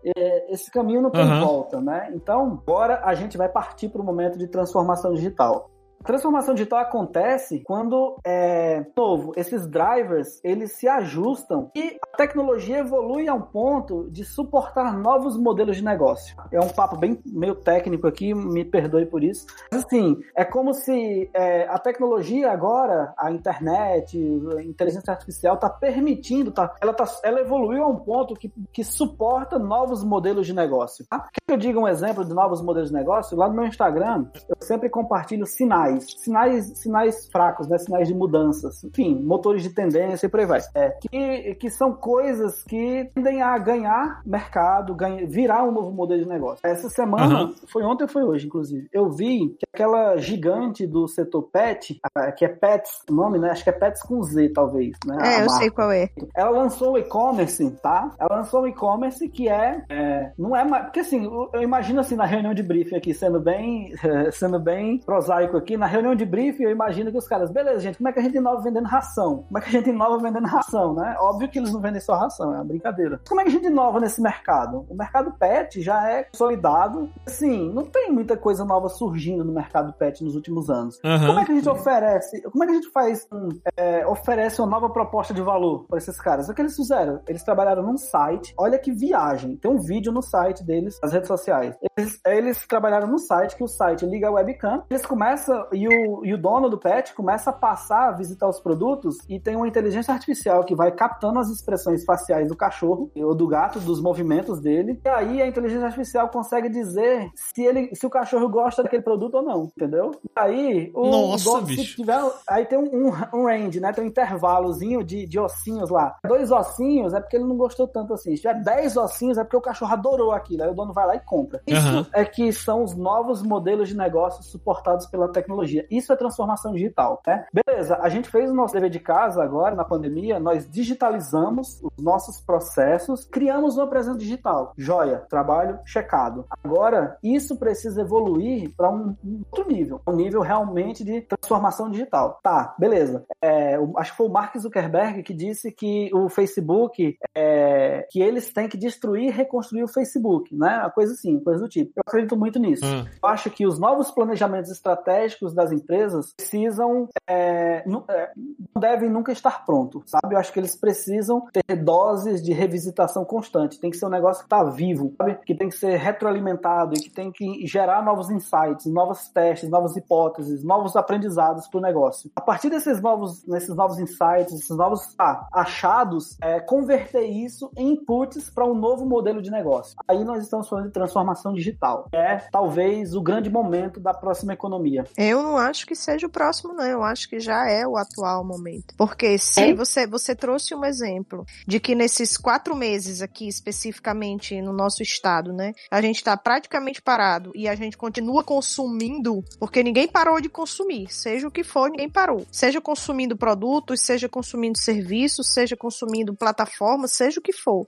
Esse caminho não tem uhum. volta, né? Então, agora a gente vai partir para o momento de transformação digital. Transformação digital acontece quando, é, novo, esses drivers, eles se ajustam e a tecnologia evolui a um ponto de suportar novos modelos de negócio. É um papo bem meio técnico aqui, me perdoe por isso. Mas, assim, é como se é, a tecnologia agora, a internet, a inteligência artificial está permitindo, tá, ela, tá, ela evoluiu a um ponto que, que suporta novos modelos de negócio. Tá? Quer que eu diga um exemplo de novos modelos de negócio? Lá no meu Instagram, eu sempre compartilho sinais sinais, sinais, sinais fracos, né? Sinais de mudanças, enfim, motores de tendência e por aí vai. É, que, que são coisas que tendem a ganhar mercado, ganha, virar um novo modelo de negócio. Essa semana, uhum. foi ontem ou foi hoje, inclusive, eu vi que aquela gigante do setor pet, que é Pets, o nome, né? Acho que é Pets com Z, talvez, né? É, eu marca. sei qual é. Ela lançou o e-commerce, tá? Ela lançou o e-commerce que é, é, não é mais, porque assim, eu imagino assim na reunião de briefing aqui, sendo bem, sendo bem prosaico aqui, na reunião de briefing, eu imagino que os caras, beleza, gente, como é que a gente inova vendendo ração? Como é que a gente inova vendendo ração, né? Óbvio que eles não vendem só ração, é uma brincadeira. Como é que a gente inova nesse mercado? O mercado pet já é consolidado. Assim, não tem muita coisa nova surgindo no mercado pet nos últimos anos. Uhum. Como é que a gente oferece, como é que a gente faz, um, é, oferece uma nova proposta de valor para esses caras? O que eles fizeram? Eles trabalharam num site, olha que viagem, tem um vídeo no site deles, nas redes sociais. Eles, eles trabalharam no site, que o site liga a webcam, eles começam, e o, e o dono do pet começa a passar a visitar os produtos e tem uma inteligência artificial que vai captando as expressões faciais do cachorro ou do gato, dos movimentos dele. E aí a inteligência artificial consegue dizer se ele, se o cachorro gosta daquele produto ou não, entendeu? E aí o Nossa, dono, bicho. se tiver, aí tem um, um, range, né? Tem um intervalozinho de, de ossinhos lá. Dois ossinhos é porque ele não gostou tanto assim. Se tiver dez ossinhos é porque o cachorro adorou aquilo. Aí o dono vai lá e compra. Isso uhum. é que são os novos modelos de negócio suportados pela tecnologia tecnologia. Isso é transformação digital, né? Beleza, a gente fez o nosso dever de casa agora, na pandemia, nós digitalizamos os nossos processos, criamos uma presença digital. Joia, trabalho checado. Agora, isso precisa evoluir para um, um, outro nível, um nível realmente de transformação digital. Tá, beleza. É, acho que foi o Mark Zuckerberg que disse que o Facebook, é, que eles têm que destruir e reconstruir o Facebook, né? Uma coisa assim, coisa do tipo. Eu acredito muito nisso. Hum. Eu acho que os novos planejamentos estratégicos das empresas precisam, é, é, não devem nunca estar pronto, sabe? Eu acho que eles precisam ter doses de revisitação constante. Tem que ser um negócio que está vivo, sabe? Que tem que ser retroalimentado e que tem que gerar novos insights, novos testes, novas hipóteses, novos aprendizados para o negócio. A partir desses novos, nesses novos insights, esses novos ah, achados, é, converter isso em inputs para um novo modelo de negócio. Aí nós estamos falando de transformação digital. É talvez o grande momento da próxima economia. Eu não acho que seja o próximo, não. Eu acho que já é o atual momento. Porque se é? você, você trouxe um exemplo de que nesses quatro meses aqui, especificamente no nosso estado, né, a gente está praticamente parado e a gente continua consumindo, porque ninguém parou de consumir, seja o que for, ninguém parou. Seja consumindo produtos, seja consumindo serviços, seja consumindo plataformas, seja o que for.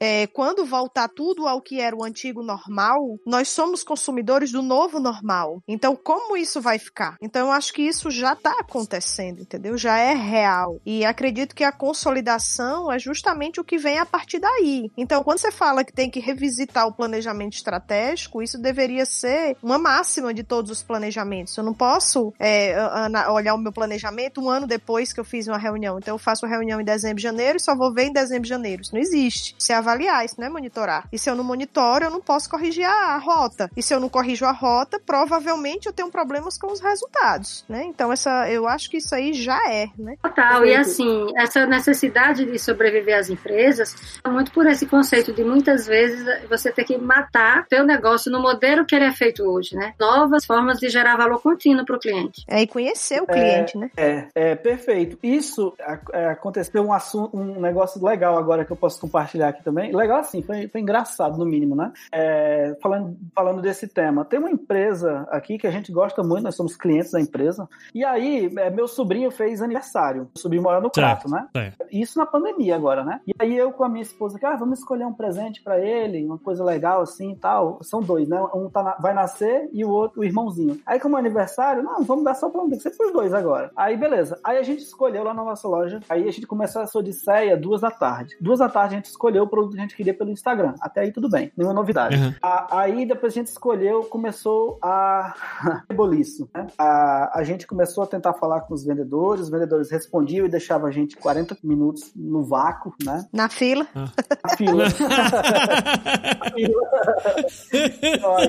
É, quando voltar tudo ao que era o antigo normal, nós somos consumidores do novo normal. Então, como isso vai ficar? Então eu acho que isso já está acontecendo, entendeu? Já é real. E acredito que a consolidação é justamente o que vem a partir daí. Então, quando você fala que tem que revisitar o planejamento estratégico, isso deveria ser uma máxima de todos os planejamentos. Eu não posso é, olhar o meu planejamento um ano depois que eu fiz uma reunião. Então, eu faço reunião em dezembro janeiro e só vou ver em dezembro janeiro. Isso não existe. Isso é avaliar, isso não é monitorar. E se eu não monitoro, eu não posso corrigir a rota. E se eu não corrijo a rota, provavelmente eu tenho problemas com os resultados, né? Então essa, eu acho que isso aí já é, né? Total. E assim, essa necessidade de sobreviver às empresas é muito por esse conceito de muitas vezes você ter que matar teu negócio no modelo que ele é feito hoje, né? Novas formas de gerar valor contínuo para o cliente. É e conhecer o cliente, é, né? É, é perfeito. Isso é, aconteceu um assunto, um negócio legal agora que eu posso compartilhar aqui também. Legal assim, foi, foi engraçado no mínimo, né? É, falando, falando desse tema, tem uma empresa aqui que a gente gosta muito, nós somos somos clientes da empresa. E aí, é, meu sobrinho fez aniversário. Meu sobrinho mora no Crato, né? É. Isso na pandemia agora, né? E aí eu com a minha esposa, ah, vamos escolher um presente pra ele, uma coisa legal assim e tal. São dois, né? Um tá na- vai nascer e o outro, o irmãozinho. Aí como é aniversário, não, vamos dar só pra um, tem que ser pros dois agora. Aí beleza. Aí a gente escolheu lá na nossa loja. Aí a gente começou essa odisseia duas da tarde. Duas da tarde a gente escolheu o produto que a gente queria pelo Instagram. Até aí tudo bem, nenhuma novidade. Uhum. A- aí depois a gente escolheu, começou a reboliço, né? A, a gente começou a tentar falar com os vendedores, os vendedores respondiam e deixavam a gente 40 minutos no vácuo, né? Na fila. Na fila. Na fila.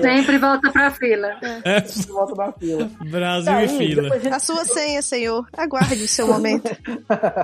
Sempre volta pra fila. É, volta na fila. Brasil Aí, e fila. a gente A sua senha, senhor. Aguarde o seu momento.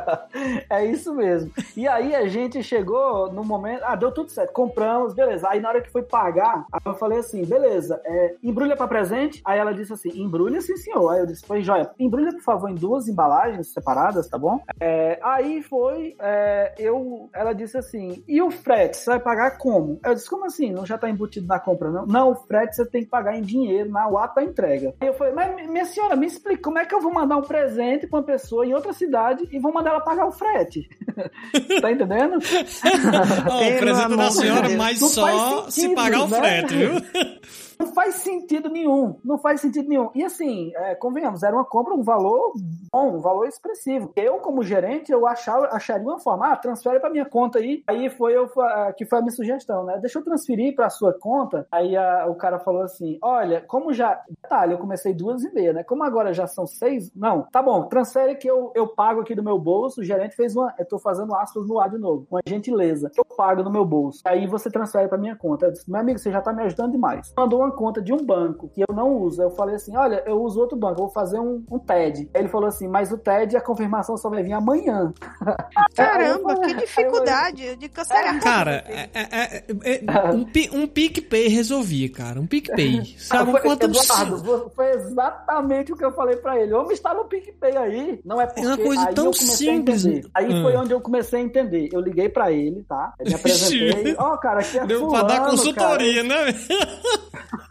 é isso mesmo. E aí a gente chegou no momento. Ah, deu tudo certo. Compramos, beleza. Aí na hora que foi pagar, eu falei assim: beleza, é, embrulha pra presente. Aí ela disse assim: embrulha sim, senhor. Aí eu disse: foi joia. Embrulha, por favor, em duas embalagens separadas, tá bom? É, aí foi. é, eu, ela disse assim: e o frete? Você vai pagar como? Eu disse: como assim? Não já tá embutido na compra, não? Não, o frete você tem que pagar em dinheiro na ato da entrega. Aí eu falei: mas minha senhora, me explica, como é que eu vou mandar um presente pra uma pessoa em outra cidade e vou mandar ela pagar o frete? tá entendendo? Ó, o presente da senhora, mas Não só faz se sentido, pagar o né? frete, viu? Não faz sentido nenhum. Não faz sentido nenhum. E assim, é, convenhamos, era uma compra, um valor bom, um valor expressivo. Eu, como gerente, eu achava, acharia uma forma, ah, transfere pra minha conta aí. Aí foi eu, fa- que foi a minha sugestão, né? Deixa eu transferir pra sua conta. Aí a- o cara falou assim: olha, como já. Detalhe, eu comecei duas e meia, né? Como agora já são seis. Não, tá bom, transfere que eu, eu pago aqui do meu bolso. O gerente fez uma. Eu tô fazendo aspas no ar de novo. Uma gentileza. Eu pago no meu bolso. Aí você transfere pra minha conta. Eu disse, meu amigo, você já tá me ajudando demais. Mandou uma conta de um banco que eu não uso. Eu falei assim: olha, eu uso outro banco, eu vou fazer um, um TED. Aí ele falou assim: mas o TED, a confirmação só vai vir amanhã. Caramba, falei- que dificuldade. Eu digo que será Cara, é- é- é- é- um, um PicPay resolvia, cara. Um PicPay. Sabe Ah, foi, quanto Eduardo, foi- exatamente o que eu falei pra ele. Vamos estar no PicPay aí. Não é porque uma coisa aí tão simples. Aí Hum. foi onde eu comecei a entender. Eu liguei pra ele, tá? Eu me apresentei. Ó, cara, aqui é Deu pra dar fulano, consultoria, né?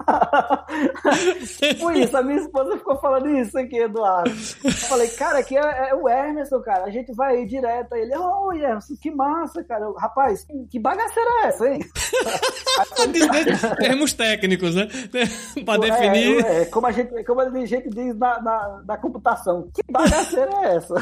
Foi isso, a minha esposa ficou falando isso aqui, Eduardo. Eu falei, cara, aqui é, é o Emerson, cara. A gente vai aí direto. Aí ele, ô, Emerson, que massa, cara. Eu, Rapaz, que bagaceira é essa, hein? Termos técnicos, né? pra É, definir. É, como a gente, como a gente diz na, na, na computação, que bagaceira é essa?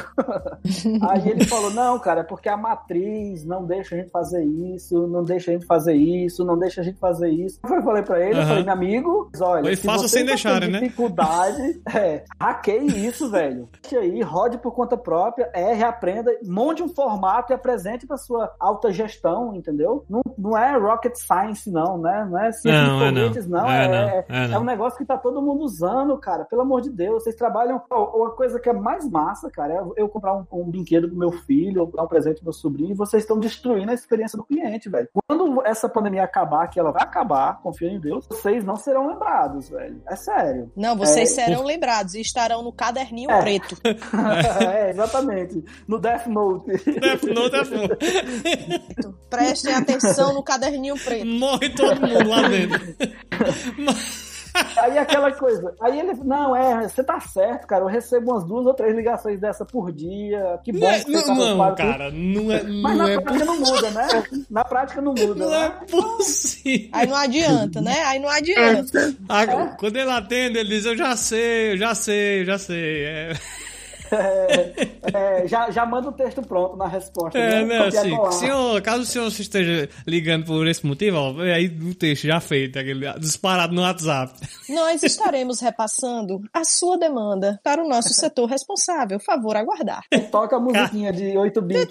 Aí ele falou, não, cara, é porque a matriz não deixa a gente fazer isso, não deixa a gente fazer isso, não deixa a gente fazer isso. Eu falei pra ele, eu Aham. falei, meu amigo, olha, Foi se fácil sem tendo né? dificuldade, é, hackeie isso, velho. Deixa aí, rode por conta própria, erre, aprenda, monte um formato e apresente pra sua alta gestão, entendeu? Não, não é rocket science, não, né? Não é ciência Não, é não. não. É É, não, é- é é um negócio que tá todo mundo usando, cara. Pelo amor de Deus, vocês trabalham. Ó, Uma coisa que é mais massa, cara, é eu comprar um, um brinquedo pro meu filho, ou dar um presente pro meu sobrinho, e vocês estão destruindo a experiência do cliente, velho. Quando essa pandemia acabar, que ela vai acabar, confio em Deus, vocês não serão lembrados, velho. É sério. Não, vocês É, serão lembrados e estarão no caderninho É. preto. é, exatamente. No Death Note. Death Note é foda. Prestem atenção no caderninho preto. Morre todo mundo lá dentro. Aí aquela coisa. Aí ele, não, é, você tá certo, cara. Eu recebo umas duas ou três ligações dessa por dia. Que bom Não, é- que você tá não, cara, não é, Mas não na é, prática não muda, né? Na prática não muda. não é né? possível. Aí não adianta, né? Aí não adianta. Ah, Quando ele atende, ele diz: Eu já sei, eu já sei, eu já sei. É, É, é, já, já manda o texto pronto na resposta. é né? né, assim, senhor, caso o senhor esteja ligando por esse motivo, ó, aí o texto já feito, aquele disparado no WhatsApp. Nós estaremos repassando a sua demanda para o nosso setor responsável. Favor aguardar. Toca a musiquinha de 8 bits.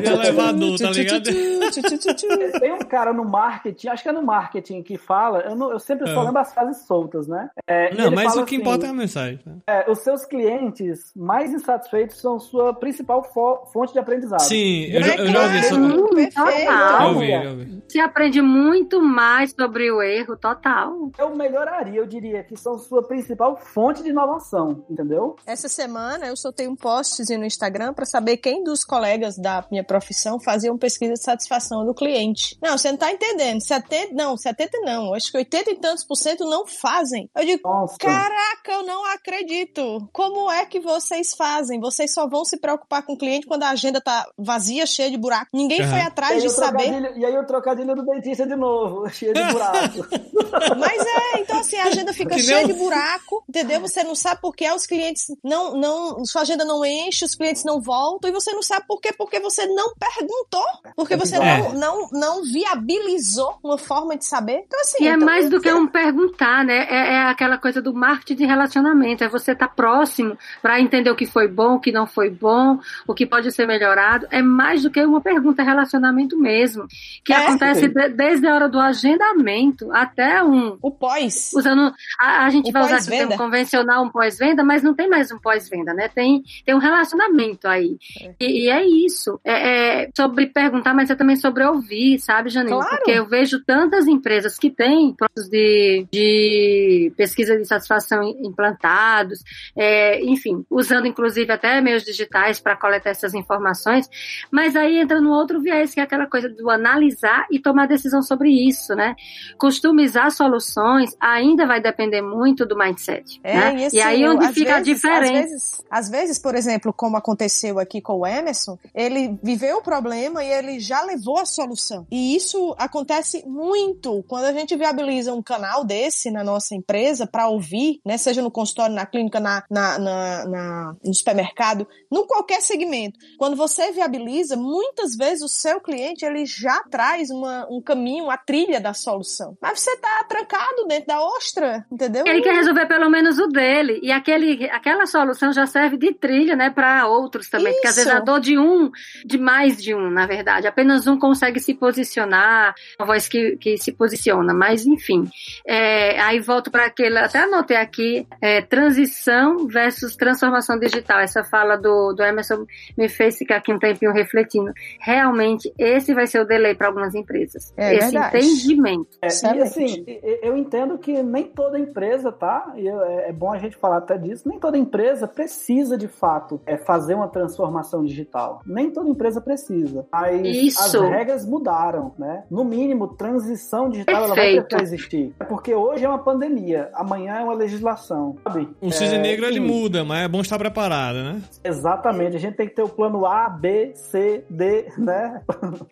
De elevador, tá ligado? Tem um cara no marketing, acho que é no marketing, que fala, eu, não- eu sempre só Ah. lembro as frases soltas, né? É, Não, mas fala o que assim, importa é a mensagem. tá? é, os seus clientes mais insatisfeitos são sua principal fo- fonte de aprendizado. Sim, eu, já- eu já ouvi isso. Hum, total. Eu ouvi, eu ouvi. Se aprende muito mais sobre o erro total. Eu melhoraria, eu diria que são sua principal fonte de inovação, entendeu? Essa semana eu soltei um postzinho no Instagram para saber quem dos colegas da minha profissão faziam pesquisa de satisfação do cliente. Não, você não tá entendendo. 70, não, 70 não. Acho que 80 e tantos por cento não fazem. Eu digo, Nossa. caraca, eu não acredito. Como é que vocês fazem? Vocês só vão se preocupar com o cliente quando a agenda tá vazia, cheia de buraco. Ninguém Uhum. foi atrás de saber. E aí o trocadilho do dentista de novo, cheio de buraco. Mas é, então assim, a agenda fica cheia de buraco, entendeu? Você não sabe por que os clientes não, não, sua agenda não enche, os clientes não voltam, e você não sabe por quê, porque você não perguntou, porque você É. não, não, não viabilizou uma forma de saber. Então assim, E é então, mais do que um perguntar, né? É, é aquela coisa do marketing de relacionamento. É você estar próximo para entender o que foi bom, o que não foi bom, o que pode ser melhorado. É mais do que uma pergunta, é relacionamento mesmo. Que É. acontece de- desde a hora do agendamento até um. o pós. Usando. A, a gente O vai usar o termo convencional, um pós-venda, mas não tem mais um pós-venda, né? Tem, tem um relacionamento aí. E, e é isso. É, é sobre perguntar, mas é também sobre ouvir, sabe, Janine? Claro. Porque eu vejo tantas empresas que têm produtos de, de pesquisa de satisfação implantados, é, enfim, usando inclusive até meios digitais para coletar essas informações, mas aí entra no outro viés, que é aquela coisa do analisar e tomar decisão sobre isso, né? Customizar soluções ainda vai depender muito do mindset. É, né? e, assim, aí eu, onde fica vezes, a diferença. Às vezes, às vezes, por exemplo, como aconteceu aqui com o Emerson, ele viveu o problema e ele já levou a solução. E isso acontece muito quando a gente viabiliza um canal desse na nossa empresa para ouvir, né, seja no consultório, na clínica, na, na, na, na- no supermercado, num qualquer segmento. Quando você viabiliza, muitas vezes o seu cliente ele já traz uma, um caminho, a trilha da solução. Mas você tá trancado dentro da ostra, entendeu? Ele quer resolver pelo menos o dele. E aquele, aquela solução já serve de trilha, né, para outros também. Porque às Isso. vezes a dor de um, de mais de um, na verdade. Apenas um consegue se posicionar, uma voz que, que se posiciona. Mas, enfim. É, aí volto para aquele, até anotei aqui, é, transição versus transformação digital. Essa fala do, do Emerson me fez ficar aqui um tempinho refletindo. Realmente, esse vai ser o delay para algumas empresas. É esse verdade. entendimento. É, e assim, eu entendo que nem toda empresa, tá? E eu- é é bom a gente falar até disso. Nem toda empresa precisa de fato é, fazer uma transformação digital. Nem toda empresa precisa. Mas Isso. as regras mudaram, né? No mínimo, transição digital ela vai Perfeito. precisar existir. É porque hoje é uma pandemia, amanhã é uma legislação, sabe? O cisne É, negro ele muda, mas é bom estar preparado, né? Exatamente. A gente tem que ter o plano A, B, C, D, né?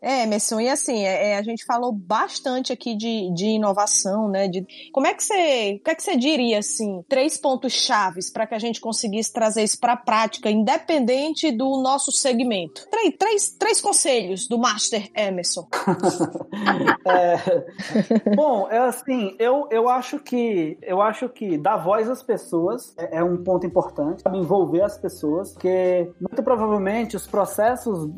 É, Emerson, e assim, é, é, a gente falou bastante aqui de, de inovação, né? De, como é que você, o que é que você diria, assim, três pontos chaves para que a gente conseguisse trazer isso para a prática, independente do nosso segmento? Três, três, três conselhos do Master Emerson. É, bom, é assim, eu, eu acho que eu acho que dar voz às pessoas é, é um ponto importante, sabe, envolver as pessoas, porque muito provavelmente os processos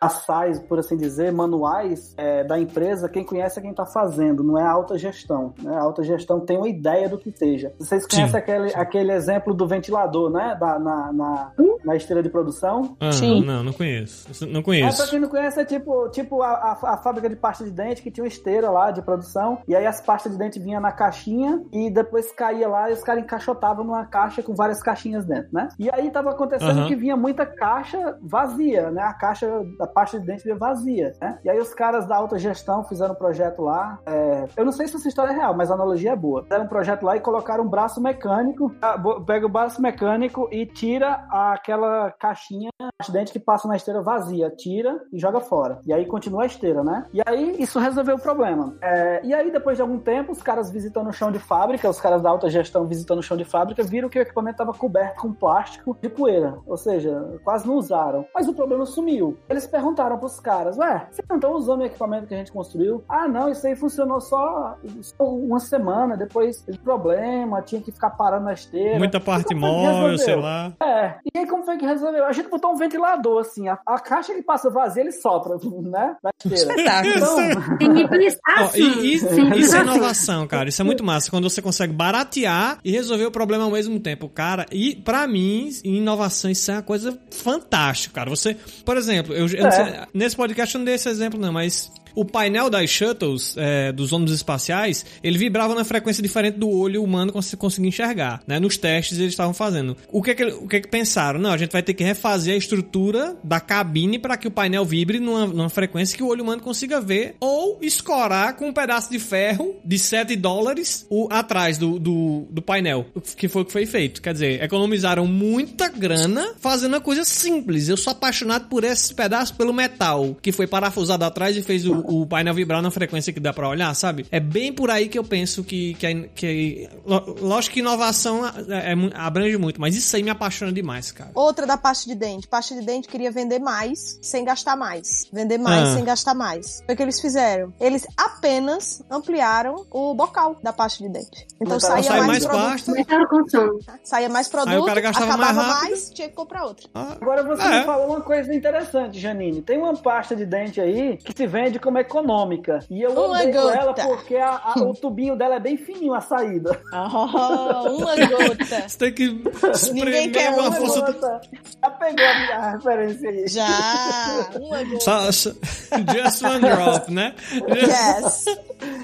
assais, por assim dizer, manuais é, da empresa, quem conhece é quem está fazendo, não é a alta gestão. Né? A alta gestão tem uma ideia do que seja. Vocês conhecem Sim. aquele, aquele exemplo do ventilador, né? Da, na, na, na esteira de produção? Ah, Sim. não, não conheço. Não É, conheço. pra quem não conhece, é tipo, tipo a, a, a fábrica de pasta de dente que tinha uma esteira lá de produção, e aí as pastas de dente vinham na caixinha e depois caía lá e os caras encaixotavam numa caixa com várias caixinhas dentro, né? E aí tava acontecendo Aham. que vinha muita caixa vazia, né? A caixa da pasta de dente vinha vazia, né? E aí os caras da alta gestão fizeram um projeto lá. é, Eu não sei se essa história é real, mas a analogia é boa. Fizeram um projeto lá e colocaram um braço mecânico. bo- Pega o braço mecânico e tira aquela caixinha de dente que passa na esteira vazia, tira e joga fora. E aí continua a esteira, né? E aí isso resolveu o problema. É, e aí, depois de algum tempo, os caras visitando o chão de fábrica, os caras da alta gestão visitando o chão de fábrica, viram que o equipamento estava coberto com plástico de poeira. Ou seja, quase não usaram. Mas o problema sumiu. Eles perguntaram pros caras: Ué, vocês não estão usando o equipamento que a gente construiu? Ah, não, isso aí funcionou só, só uma semana. Depois teve problema, tinha que ficar parando na esteira. Muita parte móvel, sei lá. É, e aí como foi que resolveu? A gente botou um ventilador, assim, a, a caixa que passa vazia, ele sopra, né? Na esteira. Espetáculo. Então, assim. e, e- simples isso é assim. inovação, cara. Isso é muito massa. Quando você consegue baratear e resolver o problema ao mesmo tempo, cara. E pra mim, inovação, isso é uma coisa fantástica, cara. Você, por exemplo, eu, É. sei- nesse podcast eu não dei esse exemplo, não, mas O painel das shuttles, é, dos ônibus espaciais, ele vibrava na frequência diferente do olho humano cons conseguir enxergar, né? Nos testes eles estavam fazendo. O que é que, o que é que pensaram? Não, a gente vai ter que refazer a estrutura da cabine para que o painel vibre numa, numa frequência que o olho humano consiga ver ou escorar com um pedaço de ferro de 7 dólares o, atrás do, do, do painel, que foi o que foi feito. Quer dizer, economizaram muita grana fazendo uma coisa simples. Eu sou apaixonado por esse pedaço pelo metal que foi parafusado atrás e fez o, o painel vibrar na frequência que dá para olhar, sabe? É bem por aí que eu penso que, que, que lógico que inovação é, é, abrange muito, mas isso aí me apaixona demais, cara. Outra da pasta de dente. Pasta de dente queria vender mais sem gastar mais. Vender mais ah. sem gastar mais. Foi o que eles fizeram. Eles apenas ampliaram o bocal da pasta de dente. Então saía sai mais, mais pasta. Saía mais produto, aí o cara gastava acabava mais, mais, tinha que comprar outra. Ah. Agora você é. me falou uma coisa interessante, Janine. Tem uma pasta de dente aí que se vende como econômica. E eu uma odeio gota. ela porque a, a, o tubinho dela é bem fininho, a saída. Oh, uma gota. Você tem que Ninguém quer uma, uma força. Gota. Já pegou a, a referência aí. Já. Uma gota. just one drop, né? Yes.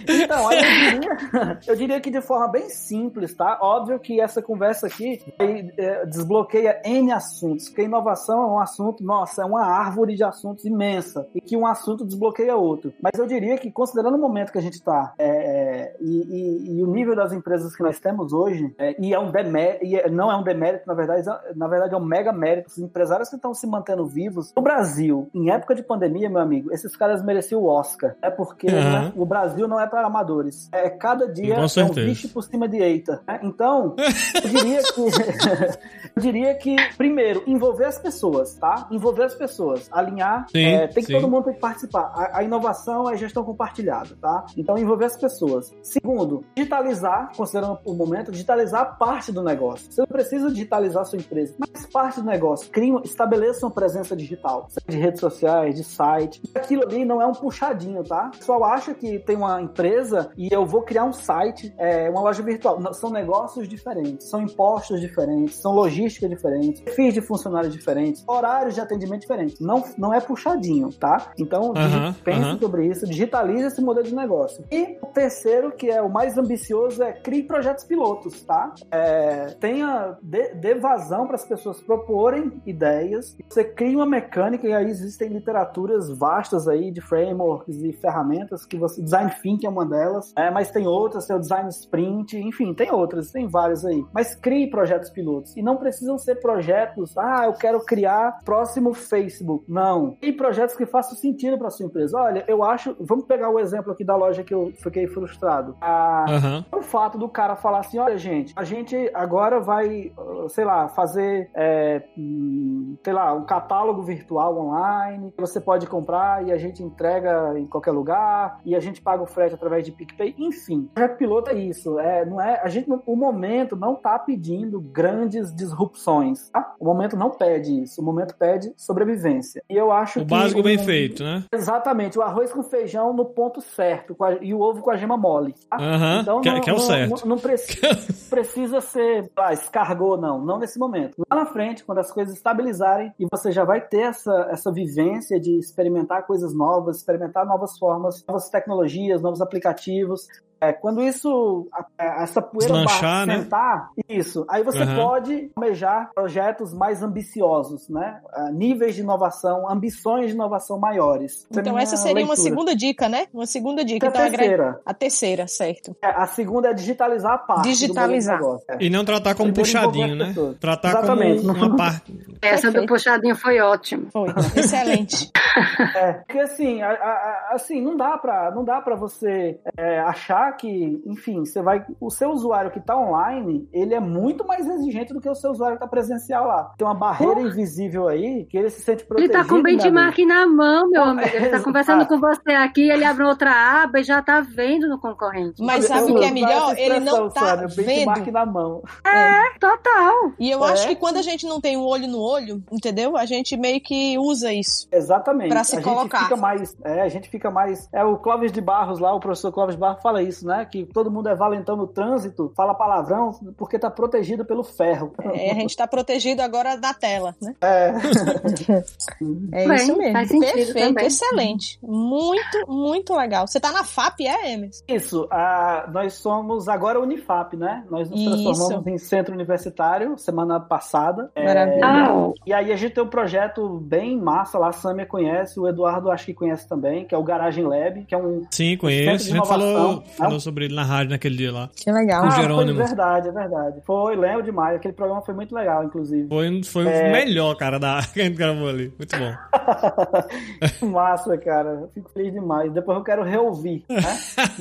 Então, eu diria, eu diria que de forma bem simples, tá? Óbvio que essa conversa aqui é, desbloqueia N assuntos, porque inovação é um assunto, nossa, é uma árvore de assuntos imensa, e que um assunto desbloqueia outro. Mas eu diria que, considerando o momento que a gente está é, é, e, e, e, o nível das empresas que nós temos hoje, é, e é um demérito, e é, não é um demérito, na verdade, é, na verdade é um mega mérito. Os empresários que estão se mantendo vivos, no Brasil, em época de pandemia, meu amigo, esses caras mereciam o Oscar. É porque uhum. né, o Brasil não é para amadores. É cada dia é um bicho por cima de eita. Né? Então, eu diria que eu diria que primeiro envolver as pessoas, tá? Envolver as pessoas, alinhar. Sim, é, tem que sim. todo mundo tem que participar. A, a, inovação é gestão compartilhada, tá? Então envolver as pessoas. Segundo, digitalizar, considerando o momento, digitalizar parte do negócio. Você não precisa digitalizar a sua empresa, mas parte do negócio. Crie, estabeleça uma presença digital, de redes sociais, de site. Aquilo ali não é um puxadinho, tá? O pessoal acha que tem uma empresa e eu vou criar um site, é, uma loja virtual. Não, são negócios diferentes, são impostos diferentes, são logística diferentes, perfis de funcionários diferentes, horários de atendimento diferentes. Não, não é puxadinho, tá? Então, uhum, pense uhum. Sobre isso, digitalize esse modelo de negócio. E o terceiro, que é o mais ambicioso, é crie projetos pilotos, tá? É, tenha, dê vazão para as pessoas proporem ideias, você cria uma mecânica, e aí existem literaturas vastas aí de frameworks e ferramentas que você, design thinking é uma delas, é, mas tem outras, tem o design sprint, enfim, tem outras, tem várias aí. Mas crie projetos pilotos. E não precisam ser projetos, ah, eu quero criar próximo Facebook. Não. Tem projetos que façam sentido para sua empresa. Olha, eu acho, vamos pegar o exemplo aqui da loja que eu fiquei frustrado. Ah, uhum. O fato do cara falar assim, olha, gente, a gente agora vai, sei lá, fazer, é, hum, sei lá, um catálogo virtual online, você pode comprar e a gente entrega em qualquer lugar, e a gente paga o frete através de PicPay, enfim. O projeto piloto é isso, é, não é, a gente, o momento não tá pedindo grandes disrupções, tá? O momento não pede isso, o momento pede sobrevivência. E eu acho o que... O básico bem feito, né? Exatamente, o arroz com feijão no ponto certo a, e o ovo com a gema mole. Tá? Uhum, então, que, não, que é o certo. Não, não precisa, precisa ser ah, escargou, não, não nesse momento. Lá na frente, quando as coisas estabilizarem e você já vai ter essa, essa vivência de experimentar coisas novas, experimentar novas formas, novas tecnologias, novos aplicativos, é, quando isso, a, essa poeira Deslanchar, né? sentar, isso, aí você uhum. pode almejar projetos mais ambiciosos, né? Uh, níveis de inovação, ambições de inovação maiores. Então essa seria leitura. uma segunda dica, né? Uma segunda dica. A então, terceira. A terceira, certo. É, a segunda é digitalizar a parte Digitalizar. Do é. E não tratar como puxadinho, né? Tratar Exatamente. como uma parte. Essa do puxadinho foi ótima. Foi, excelente. é, porque assim, a, a, assim, não dá pra, não dá pra você é, achar que, enfim, você vai. O seu usuário que está online, ele é muito mais exigente do que o seu usuário que está presencial lá. Tem uma barreira invisível aí que ele se sente protegido. Ele está com o benchmark na mão, meu amigo. Ele está conversando com você aqui, ele abre outra aba e já está vendo no concorrente. Mas sabe o que é melhor? Ele não está vendo. Benchmark na mão. É, é. total. E eu é. acho que quando a gente não tem o um olho no olho, entendeu? A gente meio que usa isso. Exatamente. Para se a colocar. Gente fica mais, é, a gente fica mais. É o Clóvis de Barros lá, o professor Clóvis de Barros fala isso isso, né? Que todo mundo é valentão no trânsito, fala palavrão porque tá protegido pelo ferro. É, a gente tá protegido agora da tela, né? É. é Bem, isso mesmo. Perfeito, também. excelente. Muito, muito legal. Você tá na FAP, é, Emerson? Isso, a, nós somos agora Unifap, né? Nós nos Isso. transformamos em centro universitário semana passada. É, Maravilha. Ah, E aí a gente tem um projeto bem massa lá, a Samia conhece, o Eduardo acho que conhece também, que é o Garagem Lab, que é um. Sim, Centro conheço. A de gente falou, inovação, falou sobre ele na rádio naquele dia lá. Que legal. Com ah, Jerônimo. foi verdade, é verdade. Foi, lembro demais. Aquele programa foi muito legal, inclusive. Foi, foi É. o melhor, cara, da que a gente gravou ali. Muito bom. Massa, cara. Fico feliz demais. Depois eu quero reouvir, né?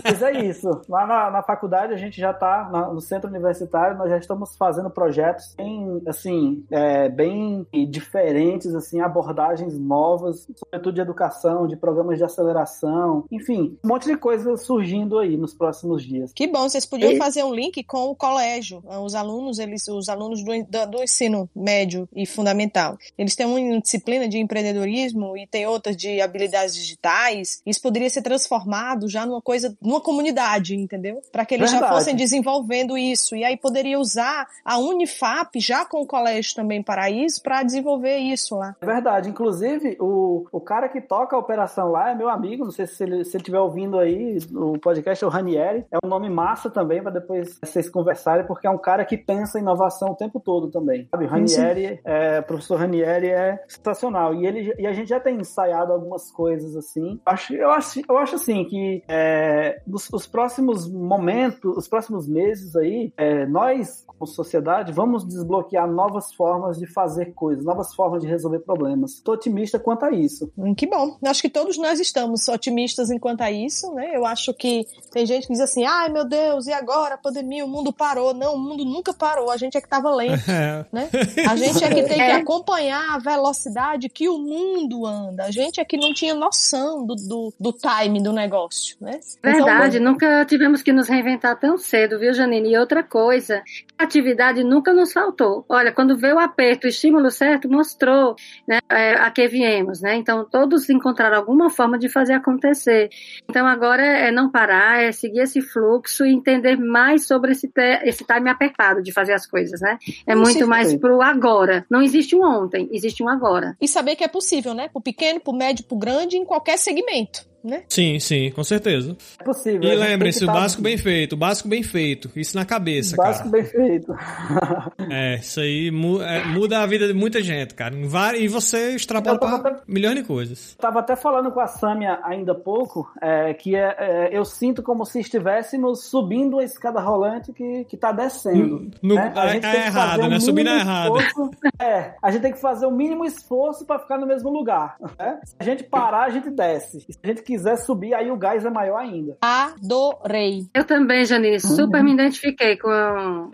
Mas é isso. Lá na, na faculdade a gente já tá na- no centro universitário, nós já estamos fazendo projetos bem, assim, é, bem diferentes, assim, abordagens novas, sobretudo de educação, de programas de aceleração, enfim, um monte de coisa surgindo aí nos próximos dias. Que bom, vocês podiam E- fazer um link com o colégio. Os alunos, eles, os alunos do, do, ensino médio e fundamental. Eles têm uma disciplina de empreendedorismo e tem outras de habilidades digitais. Isso poderia ser transformado já numa coisa, numa comunidade, entendeu? Para que eles já Verdade. fossem desenvolvendo isso. E aí poderia usar a Unifap já com o colégio também para isso, para desenvolver isso lá. É verdade. Inclusive, o, o cara que toca a operação lá é meu amigo. Não sei se ele se ele estiver ouvindo aí o podcast, é o Ranieri. É um nome massa também, para depois vocês conversarem, porque é um cara que pensa em inovação o tempo todo também. Sabe? O Ranieri, é, professor Ranieri é sensacional. E, ele, e a gente já tem ensaiado algumas coisas assim. Acho, eu, acho, eu acho assim que é, nos, os próximos momentos, os próximos meses aí, é, nós, como sociedade, vamos desbloquear novas formas de fazer coisas, novas formas de resolver problemas. Estou otimista quanto a isso. Hum, Que bom. Acho que todos nós estamos otimistas enquanto a isso, né? Eu acho que tem gente que diz assim, ai meu Deus, e agora a pandemia, o mundo parou. Não, o mundo nunca parou, a gente é que estava lento, É. né? A gente é que tem que É. acompanhar a velocidade que o mundo anda. A gente é que não tinha noção do, do, do time do negócio, né? Verdade, Então, nunca tivemos que nos reinventar tão cedo, viu, Janine? E outra coisa, atividade nunca nos faltou. Olha, quando veio o aperto, o estímulo certo, mostrou né, é, a que viemos, né? Então, todos encontraram alguma forma de fazer acontecer. Então, agora é não parar, é seguir esse fluxo e entender mais sobre esse, esse time apertado de fazer as coisas, né? É Isso, muito mais perfeito. pro agora. Não existe um ontem, existe um agora. E saber que é possível, né? Pro pequeno, pro médio, pro grande, em qualquer segmento, né? Sim, sim, com certeza. É possível. E a lembrem-se, o tá- básico bem feito, o básico bem feito. Isso na cabeça, Básico cara. bem feito. É, isso aí mu- é, muda a vida de muita gente, cara. E você extrapola pra até- milhões de coisas. Tava até falando com a Samia ainda há pouco, é, que é, é, eu sinto como se estivéssemos subindo a escada rolante que, que tá descendo. No- né? é- gente é tem que errado, fazer o né? Subindo é errado. esforço- É, a gente tem que fazer o mínimo esforço para ficar no mesmo lugar. né? Se a gente parar, a gente desce. E se a gente quiser subir, aí o gás é maior ainda. Adorei. Eu também, Janine, super Uhum. me identifiquei com,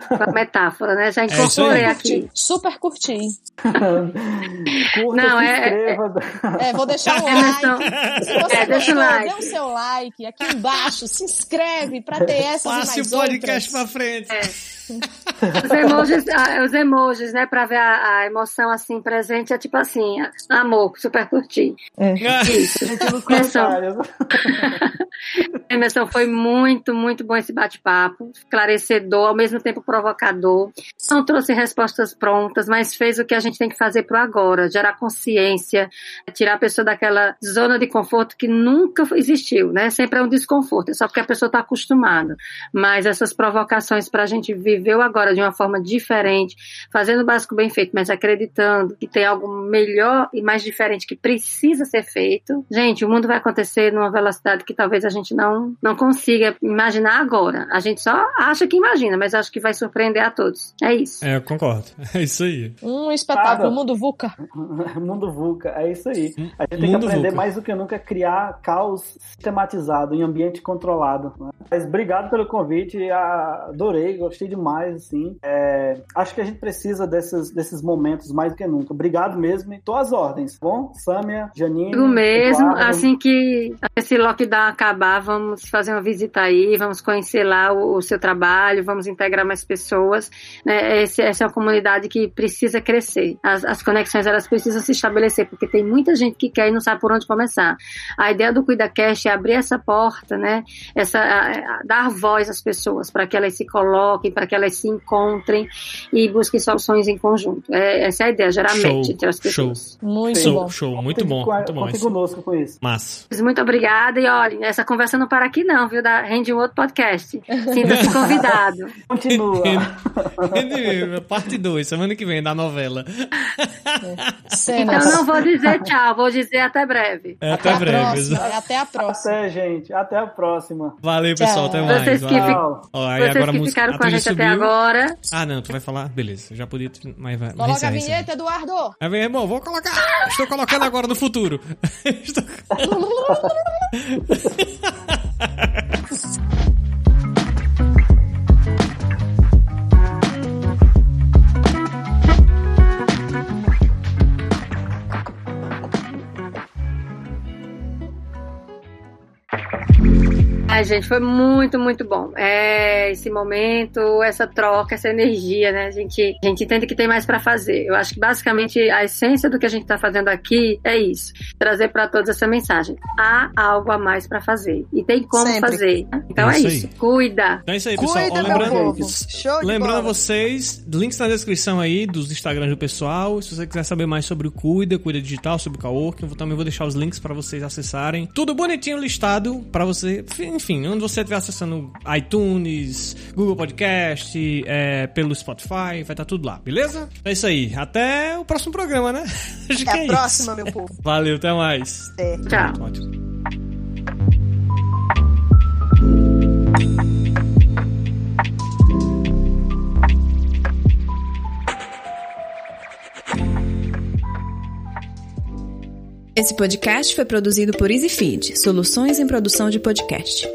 com a metáfora, né? Já aí. incorporei Super aqui. Super curti. Curta, Não, se é- é- inscreva. É, vou deixar um Emerson, like. Se você É, deixa o like. dê o seu like aqui embaixo, se inscreve pra ter essas e Passe o mais podcast outras. pra frente. Os emojis, ah, os emojis, né, pra ver a, a emoção assim presente, é tipo assim, amor, super curti. Isso. Gente, nos Emerson, foi muito, muito bom esse bate-papo, esclarecedor, ao mesmo tempo provocador. Não trouxe respostas prontas, mas fez o que a gente tem que fazer pro agora, gerar consciência, tirar a pessoa daquela zona de conforto que nunca existiu, né? Sempre é um desconforto, é só porque a pessoa está acostumada. Mas essas provocações para a gente viver o agora de uma forma diferente, fazendo o básico bem feito, mas acreditando que tem algo melhor e mais diferente que precisa ser feito. Gente, o mundo vai acontecer numa velocidade que talvez a gente não, não consiga imaginar agora. A gente só acha que imagina, mas acho que vai surpreender a todos. É isso. É, eu concordo. É isso aí. Um espetáculo. Mundo VUCA. Mundo VUCA, é isso aí. A gente tem que Mundo aprender VUCA. mais do que nunca a criar caos sistematizado em ambiente controlado. né? Mas obrigado pelo convite, adorei, gostei demais, assim. É, acho que a gente precisa desses, desses momentos mais do que nunca. Obrigado mesmo e tô às ordens, tá bom? Sâmia, Janine. Digo mesmo, Eduardo. assim que esse lockdown acabar, vamos vamos fazer uma visita aí, vamos conhecer lá o, o seu trabalho, vamos integrar mais pessoas. Né? Esse, essa é uma comunidade que precisa crescer. As, as conexões elas precisam se estabelecer, porque tem muita gente que quer e não sabe por onde começar. A ideia do CuidaCast é abrir essa porta, né? Essa, a, a, dar voz às pessoas para que elas se coloquem, para que elas se encontrem e busquem soluções em conjunto. É, essa é a ideia, geralmente, show, entre as pessoas. Show. Muito show, bom. Show, muito bom. Muito bom. conosco com isso. Massa. Muito obrigada e olha, essa conversa não para aqui não, viu? Da, rende um outro podcast. Sinta-se convidado. Continua. Parte 2, semana que vem, da novela. Então não vou dizer tchau, vou dizer até breve. É, até, até, breve. A próxima, até a próxima. Até, gente. Até a próxima. Valeu, pessoal. Até mais. Vocês que, fi... Ó, Vocês agora que ficaram com a gente subiu. Até agora. Ah, não, tu vai falar? Beleza, já podia. Mas vai, Coloca a vinheta, Eduardo. É bem, bom, vou colocar. Estou colocando agora no futuro. Estou... Ai, gente, foi muito, muito bom. É, esse momento, essa troca, essa energia, né? A gente, a gente entende que tem mais para fazer. Eu acho que basicamente a essência do que a gente tá fazendo aqui é isso: trazer para todos essa mensagem. Há algo a mais para fazer. E tem como Sempre. fazer. Então é, é isso. Cuida. Então é isso aí, pessoal. Cuida, Ó, lembrando, lembrando vocês, links na descrição aí dos Instagrams do pessoal. Se você quiser saber mais sobre o Cuida, Cuida Digital, sobre o Coworking, eu também vou deixar os links para vocês acessarem. Tudo bonitinho listado para você enfim, onde você estiver acessando iTunes, Google Podcast, é, pelo Spotify, vai estar tá tudo lá, beleza? É isso aí. Até o próximo programa, né? Acho até a é próxima, isso. meu povo. Valeu, até mais. É. Tchau. Ótimo. Esse podcast foi produzido por EasyFeed, soluções em produção de podcast.